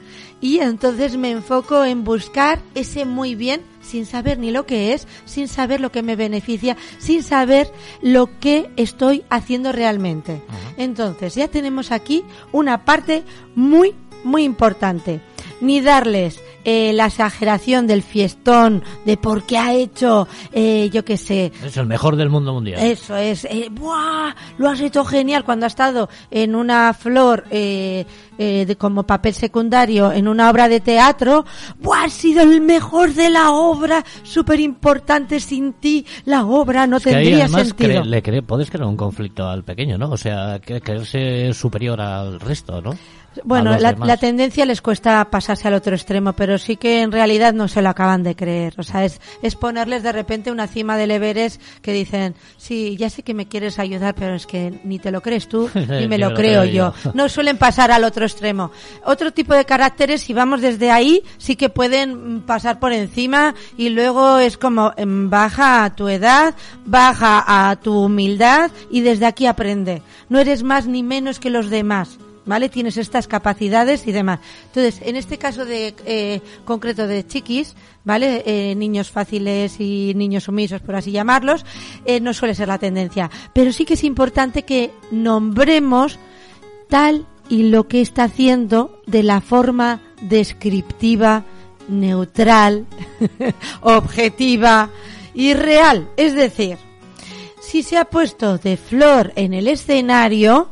Y entonces me enfoco en buscar ese muy bien sin saber ni lo que es, sin saber lo que me beneficia, sin saber lo que estoy haciendo realmente. Entonces ya tenemos aquí una parte muy, muy importante. Ni darles eh, la exageración del fiestón, de por qué ha hecho, eh, yo qué sé, Es el mejor del mundo mundial. eso es, eh, ¡buah! Lo has hecho genial cuando ha estado en una flor eh, eh, de, como papel secundario en una obra de teatro. ¡Buah! Has sido el mejor de la obra, súper importante. Sin ti la obra no Es que ahí tendría además sentido. cre- le cre- puedes crear un conflicto al pequeño, ¿no? O sea, creerse superior al resto, ¿no? Bueno, la, la tendencia les cuesta pasarse al otro extremo, pero sí que en realidad no se lo acaban de creer. O sea, es, es ponerles de repente una cima del Everest que dicen, sí, ya sé que me quieres ayudar, pero es que ni te lo crees tú, ni me lo creo yo. No suelen pasar al otro extremo. Otro tipo de caracteres, si vamos desde ahí, sí que pueden mm, pasar por encima y luego es como em, baja a tu edad, baja a tu humildad y desde aquí aprende. No eres más ni menos que los demás. ¿Vale? Tienes estas capacidades y demás. Entonces, en este caso de eh, concreto de chiquis, ¿vale? Eh, niños fáciles y niños sumisos, por así llamarlos, eh, no suele ser la tendencia. Pero sí que es importante que nombremos tal y lo que está haciendo de la forma descriptiva, neutral, objetiva y real. Es decir, si se ha puesto de flor en el escenario,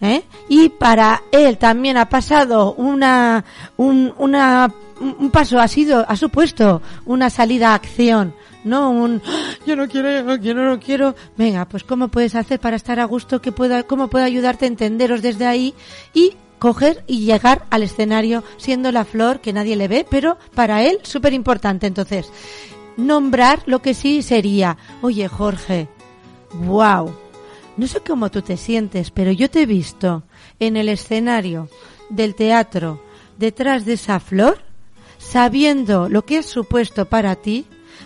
¿eh? y para él también ha pasado una, un, una, un paso, ha sido, ha supuesto una salida a acción, no un, "Ah, yo no quiero, yo no quiero, no quiero. Venga, pues cómo puedes hacer para estar a gusto, que pueda, cómo puedo ayudarte a entenderos desde ahí y coger y llegar al escenario siendo la flor que nadie le ve, pero para él súper importante. Entonces, nombrar lo que sí sería, oye Jorge, wow, no sé cómo tú te sientes, pero yo te he visto en el escenario del teatro detrás de esa flor, sabiendo lo que es supuesto para ti,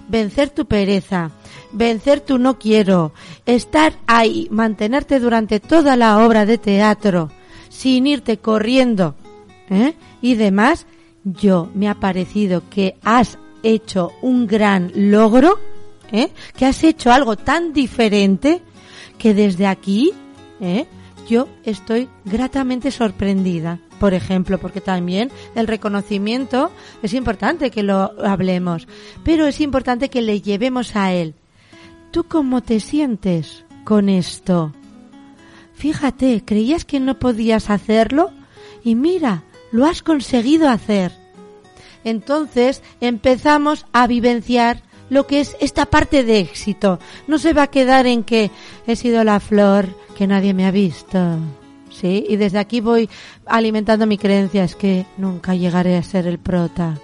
vencer tu pereza, vencer tu no quiero, estar ahí, mantenerte durante toda la obra de teatro, sin irte corriendo, ¿eh? y demás, yo me ha parecido que has hecho un gran logro, ¿eh? que has hecho algo tan diferente que desde aquí, ¿eh? yo estoy gratamente sorprendida. Por ejemplo, porque también el reconocimiento es importante que lo hablemos, pero es importante que le llevemos a él. ¿Tú cómo te sientes con esto? Fíjate, creías que no podías hacerlo y mira, lo has conseguido hacer. Entonces empezamos a vivenciar lo que es esta parte de éxito. No se va a quedar en que he sido la flor que nadie me ha visto. ¿Sí? Y desde aquí voy alimentando mi creencia, es que nunca llegaré a ser el prota.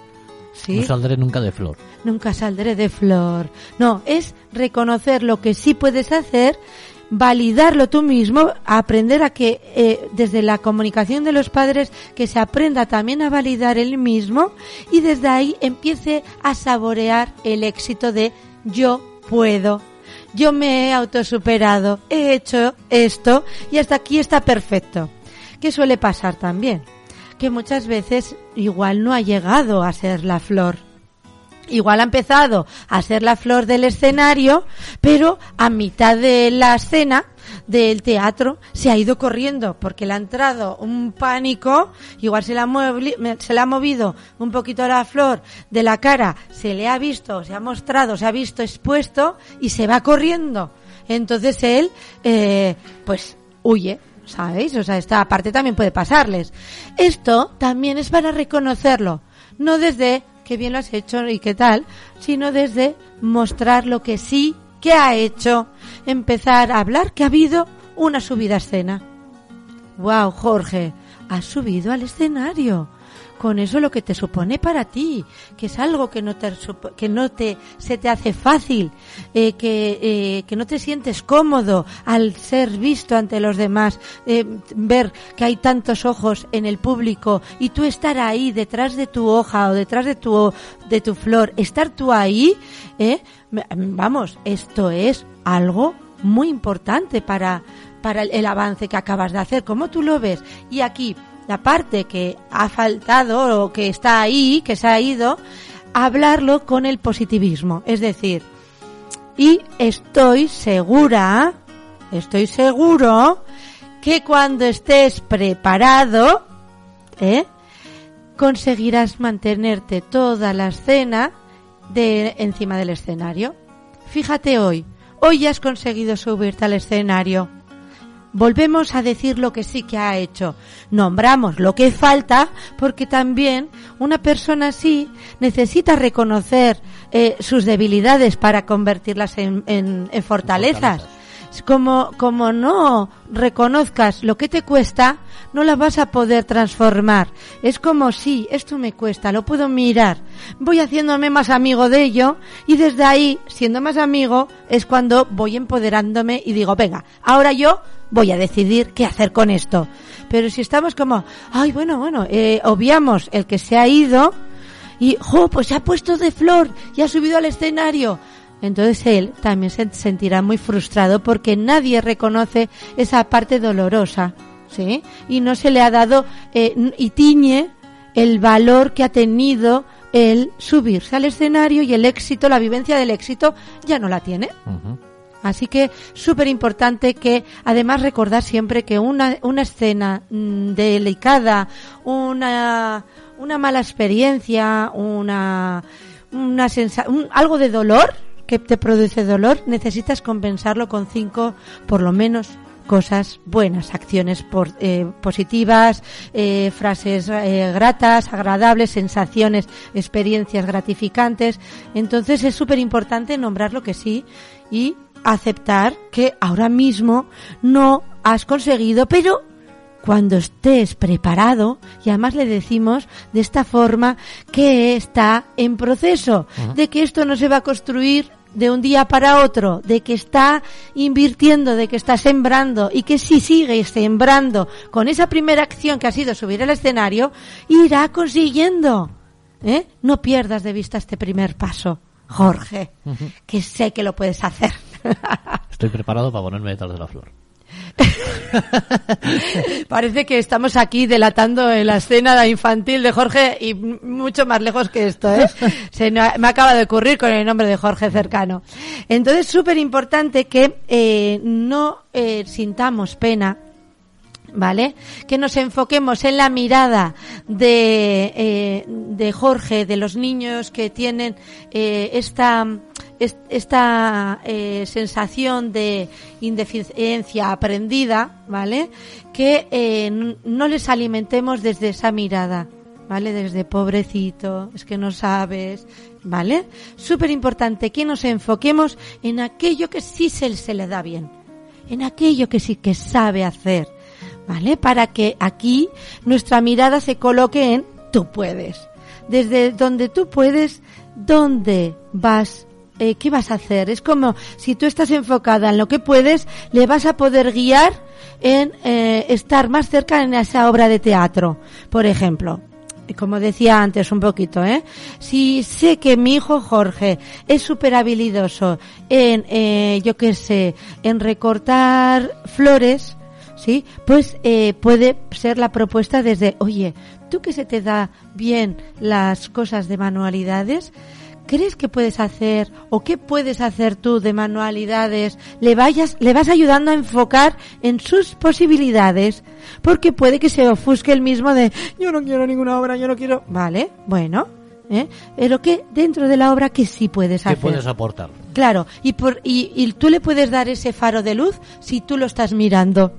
¿Sí? No saldré nunca de flor. nunca saldré de flor. No, es reconocer lo que sí puedes hacer, validarlo tú mismo, aprender a que eh, desde la comunicación de los padres que se aprenda también a validar él mismo y desde ahí empiece a saborear el éxito de yo puedo. Yo me he autosuperado, he hecho esto y hasta aquí está perfecto. ¿Qué suele pasar también? Que muchas veces igual no ha llegado a ser la flor igual ha empezado a ser la flor del escenario, pero a mitad de la escena del teatro se ha ido corriendo porque le ha entrado un pánico, igual se le ha, muevi- se le ha movido un poquito la flor de la cara, se le ha visto, se ha mostrado, se ha visto expuesto y se va corriendo. Entonces él, eh, pues, huye. ¿Sabéis? O sea, esta parte también puede pasarles. Esto también es para reconocerlo. No desde qué bien lo has hecho y qué tal, sino desde mostrar lo que sí que ha hecho, empezar a hablar que ha habido una subida a escena. Wow, Jorge, has subido al escenario. Con eso lo que te supone para ti, que es algo que no te que no te se te hace fácil, eh, que eh, que no te sientes cómodo al ser visto ante los demás, eh, ver que hay tantos ojos en el público y tú estar ahí detrás de tu hoja o detrás de tu de tu flor, estar tú ahí, vamos, esto es algo muy importante para, para el, avance que acabas de hacer. ¿Cómo tú lo ves? Y aquí, la parte que ha faltado o que está ahí, que se ha ido, hablarlo con el positivismo. Es decir, y estoy segura, estoy seguro que cuando estés preparado, ¿eh? conseguirás mantenerte toda la escena de encima del escenario. Fíjate hoy, hoy ya has conseguido subirte al escenario. Volvemos a decir lo que sí que ha hecho. Nombramos lo que falta porque también una persona así necesita reconocer eh, sus debilidades para convertirlas en, fortalezas. Como, como no reconozcas lo que te cuesta, no la vas a poder transformar. Es como si esto me cuesta, lo puedo mirar. Voy haciéndome más amigo de ello y desde ahí, siendo más amigo, es cuando voy empoderándome y digo, venga, ahora yo voy a decidir qué hacer con esto. Pero si estamos como, ay, bueno, bueno, eh, obviamos el que se ha ido y, jo, pues se ha puesto de flor y ha subido al escenario. Entonces él también se sentirá muy frustrado porque nadie reconoce esa parte dolorosa, ¿sí? Y no se le ha dado eh, y tiñe el valor que ha tenido el subirse al escenario y el éxito, la vivencia del éxito, ya no la tiene. Así que súper importante que además recordar siempre que una, una escena mm, delicada, una, una mala experiencia, una, una sensa- un- algo de dolor que te produce dolor, necesitas compensarlo con cinco, por lo menos, cosas buenas, acciones por- eh, positivas, eh, frases eh, gratas, agradables, sensaciones, experiencias gratificantes. Entonces es súper importante nombrar lo que sí y aceptar que ahora mismo no has conseguido, pero cuando estés preparado, y además le decimos de esta forma que está en proceso, de que esto no se va a construir de un día para otro, de que está invirtiendo, de que está sembrando y que si sigue sembrando con esa primera acción que ha sido subir al escenario, irá consiguiendo. ¿eh? No pierdas de vista este primer paso, Jorge, que sé que lo puedes hacer. Estoy preparado para ponerme detrás de la flor. Parece que estamos aquí delatando en la escena infantil de Jorge y mucho más lejos que esto, ¿eh? Se me acaba de ocurrir con el nombre de Jorge cercano. Entonces, súper importante que eh, no eh, sintamos pena ¿Vale? Que nos enfoquemos en la mirada de, eh, de Jorge, de los niños que tienen eh, esta, es- esta eh, sensación de indeficiencia aprendida, ¿vale? Que eh, no les alimentemos desde esa mirada, ¿vale? Desde pobrecito, es que no sabes, ¿vale? Súper importante que nos enfoquemos en aquello que sí se, se le da bien, en aquello que sí que sabe hacer, ¿vale? Para que aquí nuestra mirada se coloque en tú puedes. Desde donde tú puedes, ¿dónde vas? Eh, ¿Qué vas a hacer? Es como si tú estás enfocada en lo que puedes, le vas a poder guiar en eh, estar más cerca en esa obra de teatro, por ejemplo. Como decía antes un poquito, ¿eh? Si sé que mi hijo Jorge es súper habilidoso en, eh, yo qué sé, en recortar flores, ¿sí? Pues eh, puede ser la propuesta desde, oye, tú que se te da bien las cosas de manualidades, ¿crees que puedes hacer o qué puedes hacer tú de manualidades? Le vayas, le vas ayudando a enfocar en sus posibilidades, porque puede que se ofusque el mismo de, yo no quiero ninguna obra, yo no quiero, vale, bueno, ¿eh? Pero que dentro de la obra que sí puedes ¿Qué hacer. puedes aportar? Claro, y, por, y, y tú le puedes dar ese faro de luz si tú lo estás mirando.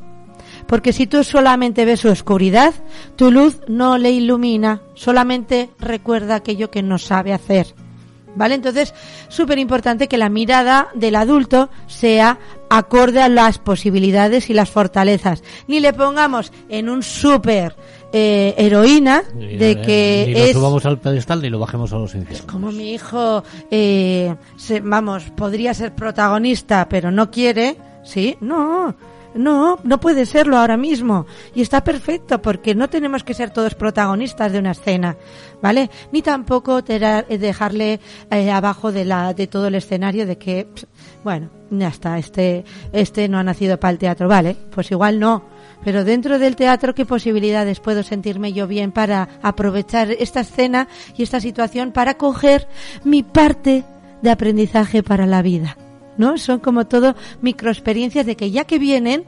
Porque si tú solamente ves su oscuridad, tu luz no le ilumina, solamente recuerda aquello que no sabe hacer. ¿Vale? Entonces, súper importante que la mirada del adulto sea acorde a las posibilidades y las fortalezas. Ni le pongamos en un súper eh, heroína Ni- de eh, que ni lo es subamos al pedestal ni lo bajemos a los infiernos. como mi hijo, eh, se- vamos, podría ser protagonista, pero no quiere, ¿sí? No, no, no puede serlo ahora mismo. Y está perfecto, porque no tenemos que ser todos protagonistas de una escena, ¿vale? Ni tampoco eh, dejarle eh, abajo de, la, de todo el escenario de que, bueno, ya está, este, este no ha nacido para el teatro, ¿vale? Pues igual no. Pero dentro del teatro, ¿qué posibilidades puedo sentirme yo bien para aprovechar esta escena y esta situación para coger mi parte de aprendizaje para la vida? ¿No? Son como todo microexperiencias de que ya que vienen,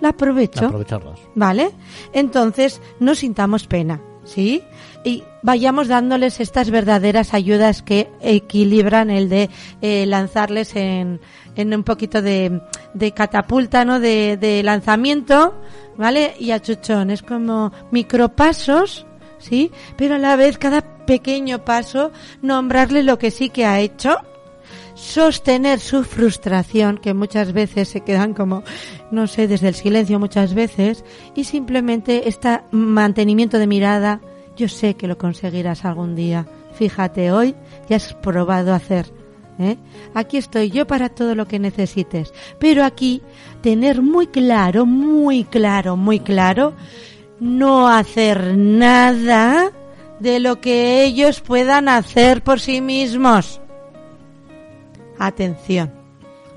la aprovecho. Aprovecharlas. ¿Vale? Entonces, no sintamos pena, ¿sí? Y vayamos dándoles estas verdaderas ayudas que equilibran el de eh, lanzarles en, en un poquito de, de catapulta, ¿no? De, de lanzamiento, ¿vale? Y a chuchón. Es como micropasos, ¿sí? Pero a la vez, cada pequeño paso, nombrarle lo que sí que ha hecho sostener su frustración, que muchas veces se quedan como, no sé, desde el silencio muchas veces, y simplemente este mantenimiento de mirada, yo sé que lo conseguirás algún día. Fíjate, hoy ya has probado hacer. ¿eh? Aquí estoy yo para todo lo que necesites. Pero aquí, tener muy claro, muy claro, muy claro, no hacer nada de lo que ellos puedan hacer por sí mismos. Atención.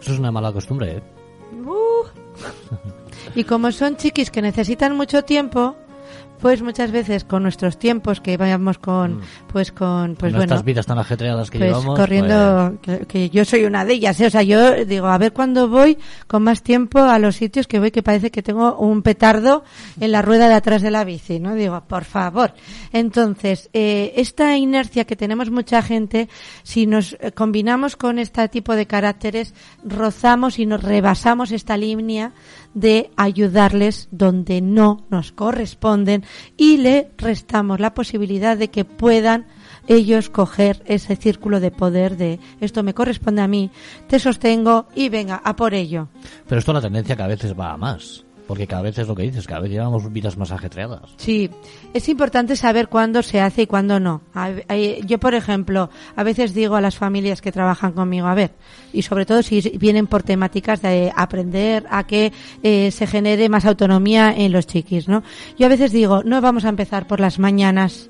Eso es una mala costumbre, ¿eh? Uh. Y como son chiquis que necesitan mucho tiempo, pues muchas veces con nuestros tiempos que vayamos con, pues con, pues Nuestras bueno, vidas tan ajetreadas que pues llevamos. corriendo, que, que yo soy una de ellas, ¿eh? o sea, yo digo, a ver cuándo voy con más tiempo a los sitios que voy que parece que tengo un petardo en la rueda de atrás de la bici, ¿no? Digo, por favor. Entonces, eh, esta inercia que tenemos mucha gente, si nos eh, combinamos con este tipo de caracteres, rozamos y nos rebasamos esta línea de ayudarles donde no nos corresponden y le restamos la posibilidad de que puedan ellos coger ese círculo de poder de esto me corresponde a mí, te sostengo y venga, a por ello. Pero esto la tendencia que a veces va a más. Porque cada vez es lo que dices, cada vez llevamos vidas más ajetreadas. Sí, es importante saber cuándo se hace y cuándo no. Yo, por ejemplo, a veces digo a las familias que trabajan conmigo, a ver, y sobre todo si vienen por temáticas de aprender a que eh, se genere más autonomía en los chiquis, ¿no? Yo a veces digo, no vamos a empezar por las mañanas.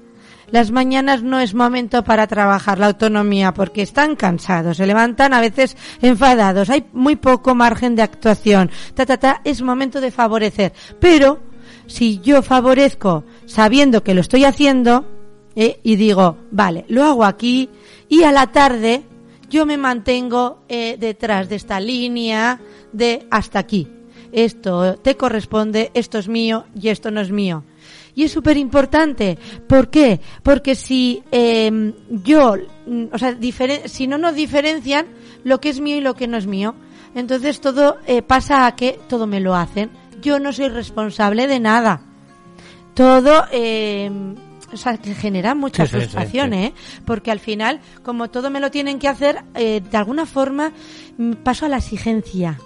Las mañanas no es momento para trabajar la autonomía porque están cansados, se levantan a veces enfadados, hay muy poco margen de actuación. Ta, ta, ta, es momento de favorecer. Pero si yo favorezco sabiendo que lo estoy haciendo eh, y digo, vale, lo hago aquí y a la tarde yo me mantengo eh, detrás de esta línea de hasta aquí. Esto te corresponde, esto es mío y esto no es mío. Y es súper importante. ¿Por qué? Porque si eh, yo, mm, o sea, diferen- si no nos diferencian lo que es mío y lo que no es mío, entonces todo eh, pasa a que todo me lo hacen. Yo no soy responsable de nada. Todo, eh, o sea, que genera mucha Sí, frustración, sí. ¿eh? Porque al final, como todo me lo tienen que hacer, eh, de alguna forma mm, paso a la exigencia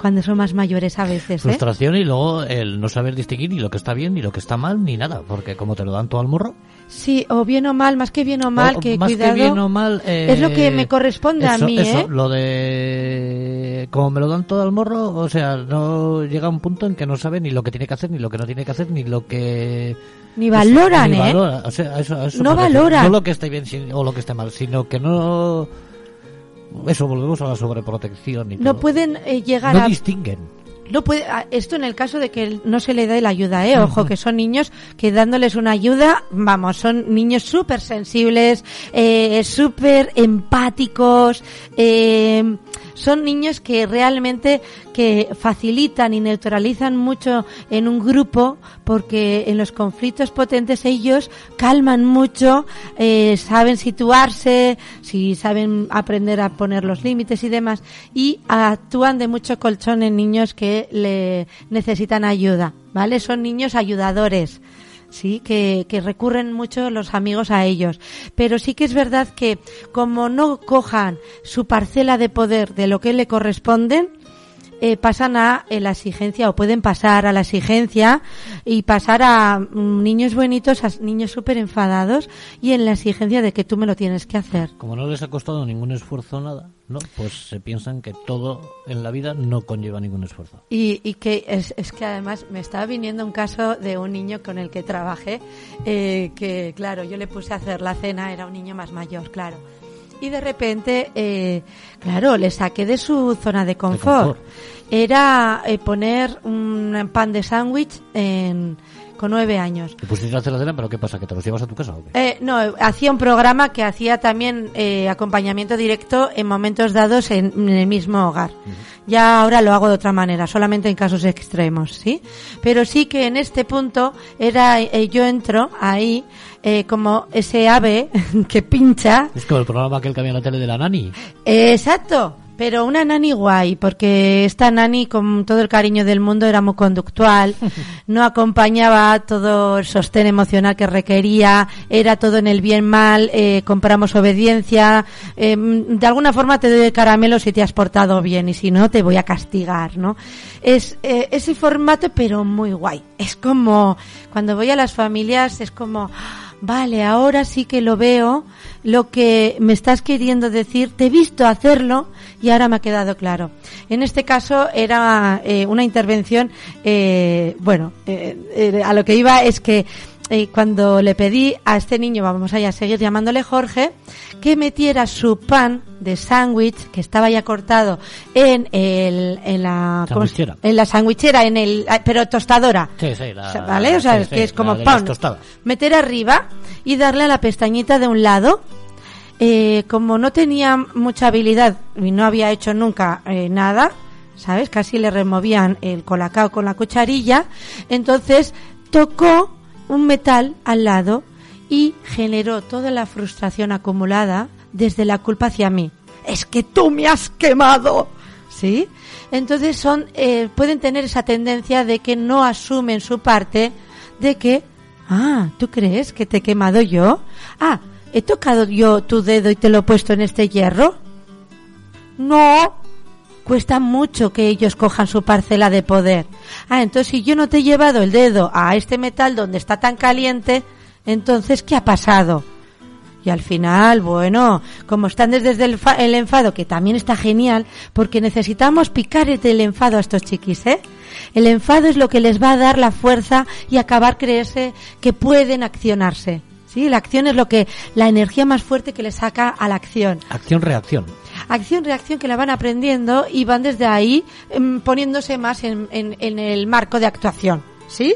cuando son más mayores a veces, ¿eh? Frustración y luego el no saber distinguir ni lo que está bien, ni lo que está mal, ni nada, porque como te lo dan todo al morro. Sí, o bien o mal, más que bien o mal, o- que más cuidado. que bien o mal. eh, es lo que me corresponde a mí, eso, ¿eh? Lo de. Como me lo dan todo al morro, o sea, no llega un punto en que no sabe ni lo que tiene que hacer, ni lo que no tiene que hacer, ni lo que. Ni valoran, ni ¿eh? valora, o sea, eso- eso No valoran. No lo que esté bien o lo que esté mal, sino que no. Eso, volvemos a la sobreprotección y No todo. pueden eh, llegar No a distinguen. No puede, a- esto en el caso de que no se le dé la ayuda, ¿eh? Ojo, que son niños que dándoles una ayuda, vamos, son niños súper sensibles, eh, súper empáticos, eh, son niños que realmente que facilitan y neutralizan mucho en un grupo porque en los conflictos potentes ellos calman mucho, eh, saben situarse, si saben aprender a poner los límites y demás y actúan de mucho colchón en niños que le necesitan ayuda, ¿vale? Son niños ayudadores. Sí, que, que recurren mucho los amigos a ellos. Pero sí que es verdad que como no cojan su parcela de poder de lo que le corresponden, eh, pasan a eh, la exigencia o pueden pasar a la exigencia y pasar a mm, niños bonitos a niños súper enfadados y en la exigencia de que tú me lo tienes que hacer. Como no les ha costado ningún esfuerzo nada, ¿no? Pues se piensan que todo en la vida no conlleva ningún esfuerzo. Y, y que es, es que además me estaba viniendo un caso de un niño con el que trabajé, eh, que claro, yo le puse a hacer la cena, era un niño más mayor, claro. Y de repente, eh, claro, le saqué de su zona de confort. confort. Era eh, poner un pan de sándwich en- con nueve años. Te pusiste a hacer la cena, pero ¿qué pasa? ¿Que te los llevas a tu casa o qué? Eh, no, hacía un programa que hacía también eh, acompañamiento directo en momentos dados en, en el mismo hogar. Ya ahora lo hago de otra manera, solamente en casos extremos, ¿sí? Pero sí que en este punto era eh, yo entro ahí eh, como ese ave que pincha Es como el programa aquel que había en la tele de la nani. eh, exacto, pero una nani guay, porque esta nani con todo el cariño del mundo era muy conductual, no acompañaba todo el sostén emocional que requería, era todo en el bien mal, eh, compramos obediencia, eh, de alguna forma te doy el caramelo si te has portado bien y si no te voy a castigar, ¿no? Es eh, ese formato pero muy guay, es como cuando voy a las familias es como vale, ahora sí que lo veo, lo que me estás queriendo decir, te he visto hacerlo y ahora me ha quedado claro. En este caso era eh, una intervención, eh, bueno, eh, eh, a lo que iba es que eh, cuando le pedí a este niño, vamos a seguir llamándole Jorge, que metiera su pan de sándwich que estaba ya cortado en, el, en la ¿cómo se- Sandwichera. en la sandwichera, en el, pero tostadora. Sí, sí, la- O sea, ¿Vale? O sea, sí, es que es como pan. Meter arriba y darle a la pestañita de un lado. Eh, como no tenía mucha habilidad y no había hecho nunca eh, nada, ¿sabes? Casi le removían el colacao con la cucharilla. Entonces tocó un metal al lado y generó toda la frustración acumulada desde la culpa hacia mí. Es que tú me has quemado. ¿Sí? Entonces son, eh, pueden tener esa tendencia de que no asumen su parte de que, ah, ¿tú crees que te he quemado yo? Ah, ¿he tocado yo tu dedo y te lo he puesto en este hierro? No. Cuesta mucho que ellos cojan su parcela de poder. Ah, entonces si yo no te he llevado el dedo a este metal donde está tan caliente, entonces ¿qué ha pasado? Y al final, bueno, como están desde el, el enfado, que también está genial, porque necesitamos picar el enfado a estos chiquis, ¿eh? El enfado es lo que les va a dar la fuerza y acabar creerse que pueden accionarse. ¿Sí? La acción es lo que, la energía más fuerte que les saca a la acción. Acción-reacción. Acción-reacción que la van aprendiendo y van desde ahí em, poniéndose más en, en- el marco de actuación. ¿Sí?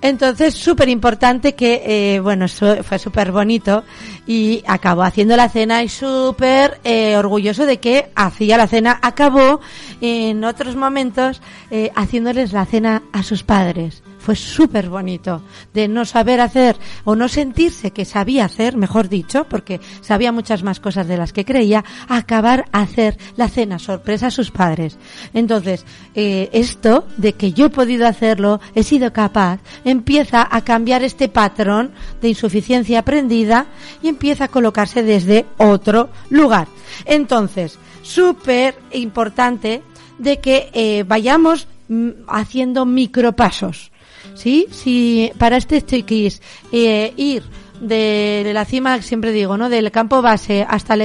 Entonces, súper importante que, eh, bueno, fue súper bonito y acabó haciendo la cena y súper eh, orgulloso de que hacía la cena. Acabó en otros momentos eh, haciéndoles la cena a sus padres. Fue súper bonito. De no saber hacer o no sentirse que sabía hacer, mejor dicho, porque sabía muchas más cosas de las que creía, acabar a hacer la cena sorpresa a sus padres. Entonces, eh, esto de que yo he podido hacerlo, he sido capaz, empieza a cambiar este patrón de insuficiencia aprendida y empieza a colocarse desde otro lugar. Entonces, súper importante de que eh, vayamos mm, haciendo micropasos. ¿Sí? Si para este chiquis eh, ir de la cima, siempre digo, ¿no? Del campo base hasta el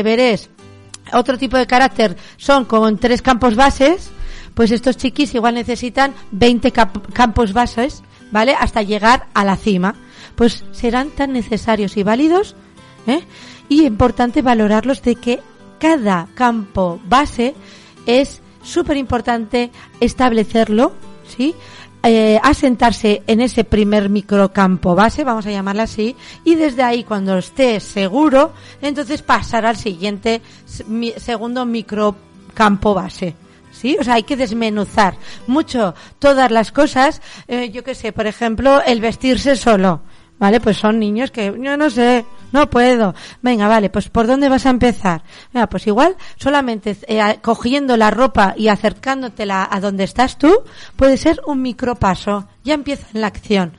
otro tipo de carácter son con tres campos bases, pues estos chiquis igual necesitan 20 cap- campos bases, ¿vale? Hasta llegar a la cima. Pues serán tan necesarios y válidos, ¿eh? Y importante valorarlos de que cada campo base es súper importante establecerlo, ¿sí? Eh, asentarse en ese primer microcampo base, vamos a llamarla así, y desde ahí cuando esté seguro, entonces pasar al siguiente segundo microcampo base. ¿Sí? O sea, hay que desmenuzar mucho todas las cosas. Eh, yo qué sé, por ejemplo, el vestirse solo. ¿Vale? Pues son niños que yo no sé, no puedo. Venga, vale, pues ¿por dónde vas a empezar? Venga, pues igual solamente eh, cogiendo la ropa y acercándotela a donde estás tú, puede ser un micropaso. Ya empieza en la acción.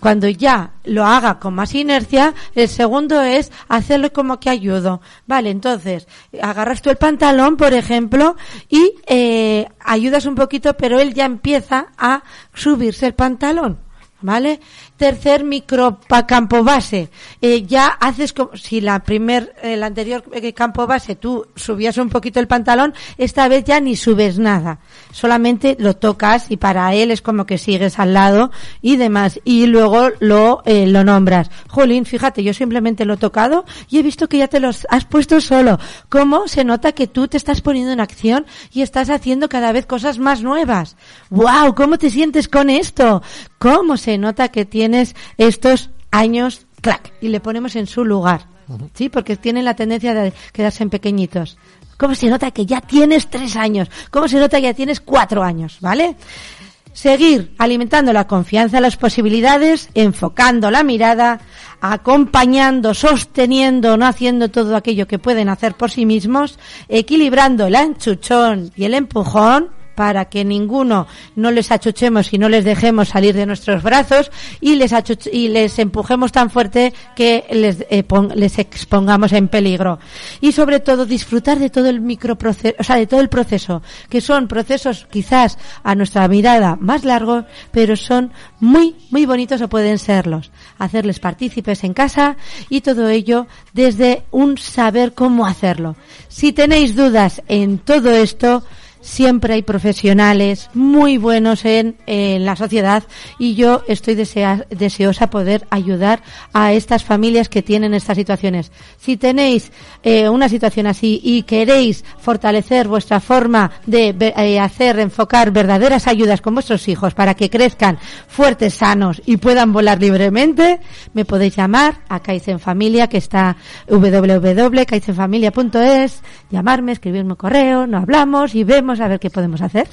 Cuando ya lo haga con más inercia, el segundo es hacerlo como que ayudo. Vale, entonces, agarras tú el pantalón, por ejemplo, y eh, ayudas un poquito, pero él ya empieza a subirse el pantalón. ¿Vale? Tercer micro campo base. Eh, ya haces como, si la primer, el anterior eh, campo base tú subías un poquito el pantalón, esta vez ya ni subes nada. Solamente lo tocas y para él es como que sigues al lado y demás. Y luego lo, eh, lo nombras. Jolín, fíjate, yo simplemente lo he tocado y he visto que ya te los has puesto solo. ¿Cómo se nota que tú te estás poniendo en acción y estás haciendo cada vez cosas más nuevas? ¡Wow! ¿Cómo te sientes con esto? ¿Cómo se nota que tienes estos años, clac, y le ponemos en su lugar? ¿Sí? Porque tienen la tendencia de quedarse en pequeñitos. ¿Cómo se nota que ya tienes tres años? ¿Cómo se nota que ya tienes cuatro años? ¿Vale? Seguir alimentando la confianza, las posibilidades, enfocando la mirada, acompañando, sosteniendo, no haciendo todo aquello que pueden hacer por sí mismos, equilibrando el anchuchón y el empujón para que ninguno no les achuchemos y no les dejemos salir de nuestros brazos y les y les empujemos tan fuerte que les, eh, les expongamos en peligro. Y sobre todo disfrutar de todo el microproceso, o sea, de todo el proceso, que son procesos quizás a nuestra mirada más largos, pero son muy, muy bonitos o pueden serlos. Hacerles partícipes en casa y todo ello desde un saber cómo hacerlo. Si tenéis dudas en todo esto, siempre hay profesionales muy buenos en, la sociedad y yo estoy desea- deseosa poder ayudar a estas familias que tienen estas situaciones. Si tenéis eh, una situación así y queréis fortalecer vuestra forma de eh, hacer, enfocar verdaderas ayudas con vuestros hijos para que crezcan fuertes, sanos y puedan volar libremente, me podéis llamar a Kaizen Familia que está www.kaizenfamilia.es, llamarme, escribirme un correo, nos hablamos y vemos a ver qué podemos hacer.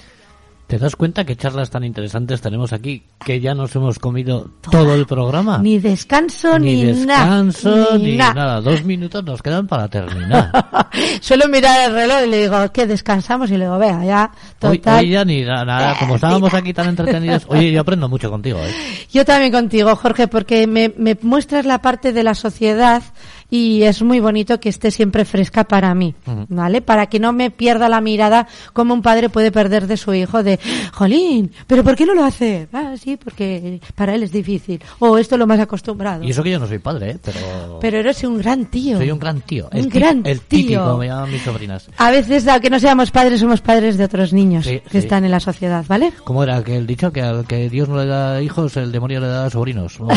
¿Te das cuenta qué charlas tan interesantes tenemos aquí que ya nos hemos comido todo el programa? Ni descanso ni, Ni nada. descanso, ni, nada. nada. Dos minutos nos quedan para terminar. Suelo mirar el reloj y le digo que descansamos y le digo, vea, ya, Hoy, total. hoy ya ni na- nada, como estábamos aquí tan entretenidos, oye, yo aprendo mucho contigo, ¿eh? Yo también contigo, Jorge, porque me, me muestras la parte de la sociedad y es muy bonito que esté siempre fresca para mí, ¿vale? Para que no me pierda la mirada como un padre puede perder de su hijo de, jolín, pero ¿por qué no lo hace? Ah, sí, porque para él es difícil. O esto es lo más acostumbrado. Y eso que yo no soy padre, ¿eh? Pero, Pero eres un gran tío. soy un gran tío. Un el, gran el tío. típico, me llaman mis sobrinas. A veces, aunque no seamos padres, somos padres de otros niños Sí, que sí. están en la sociedad, ¿vale? ¿Cómo era que el dicho que al que Dios no le da hijos, el demonio le da sobrinos? No, no-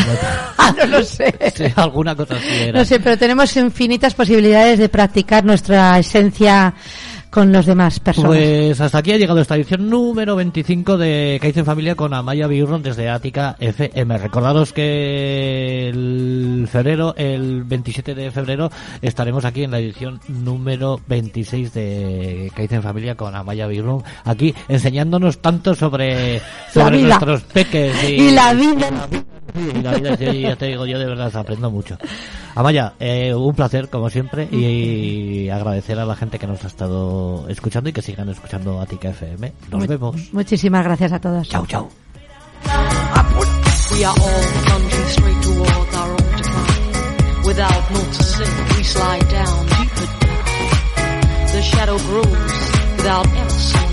Ah, no lo sé. Sí, alguna cosa así era. No sé, pero tenemos infinitas posibilidades de practicar nuestra esencia con los demás personas. Pues hasta aquí ha llegado esta edición número 25 de Caiz en Familia con Amaya Birron desde Ática FM. Recordaros que el febrero, el 27 de febrero, estaremos aquí en la edición número 26 de Caiz en Familia con Amaya Birron, aquí enseñándonos tanto sobre, sobre vida. nuestros peques y, Y la vida. Y la vida, sí, ya te digo, yo de verdad aprendo mucho. Amaya, eh, un placer como siempre y agradecer a la gente que nos ha estado escuchando y que sigan escuchando Atica FM. Nos vemos. Muchísimas gracias a todos. Chao, chao. We are all plunging straight towards our own decline. Without naught to sink, we slide down, deeper down. The shadow grows without ever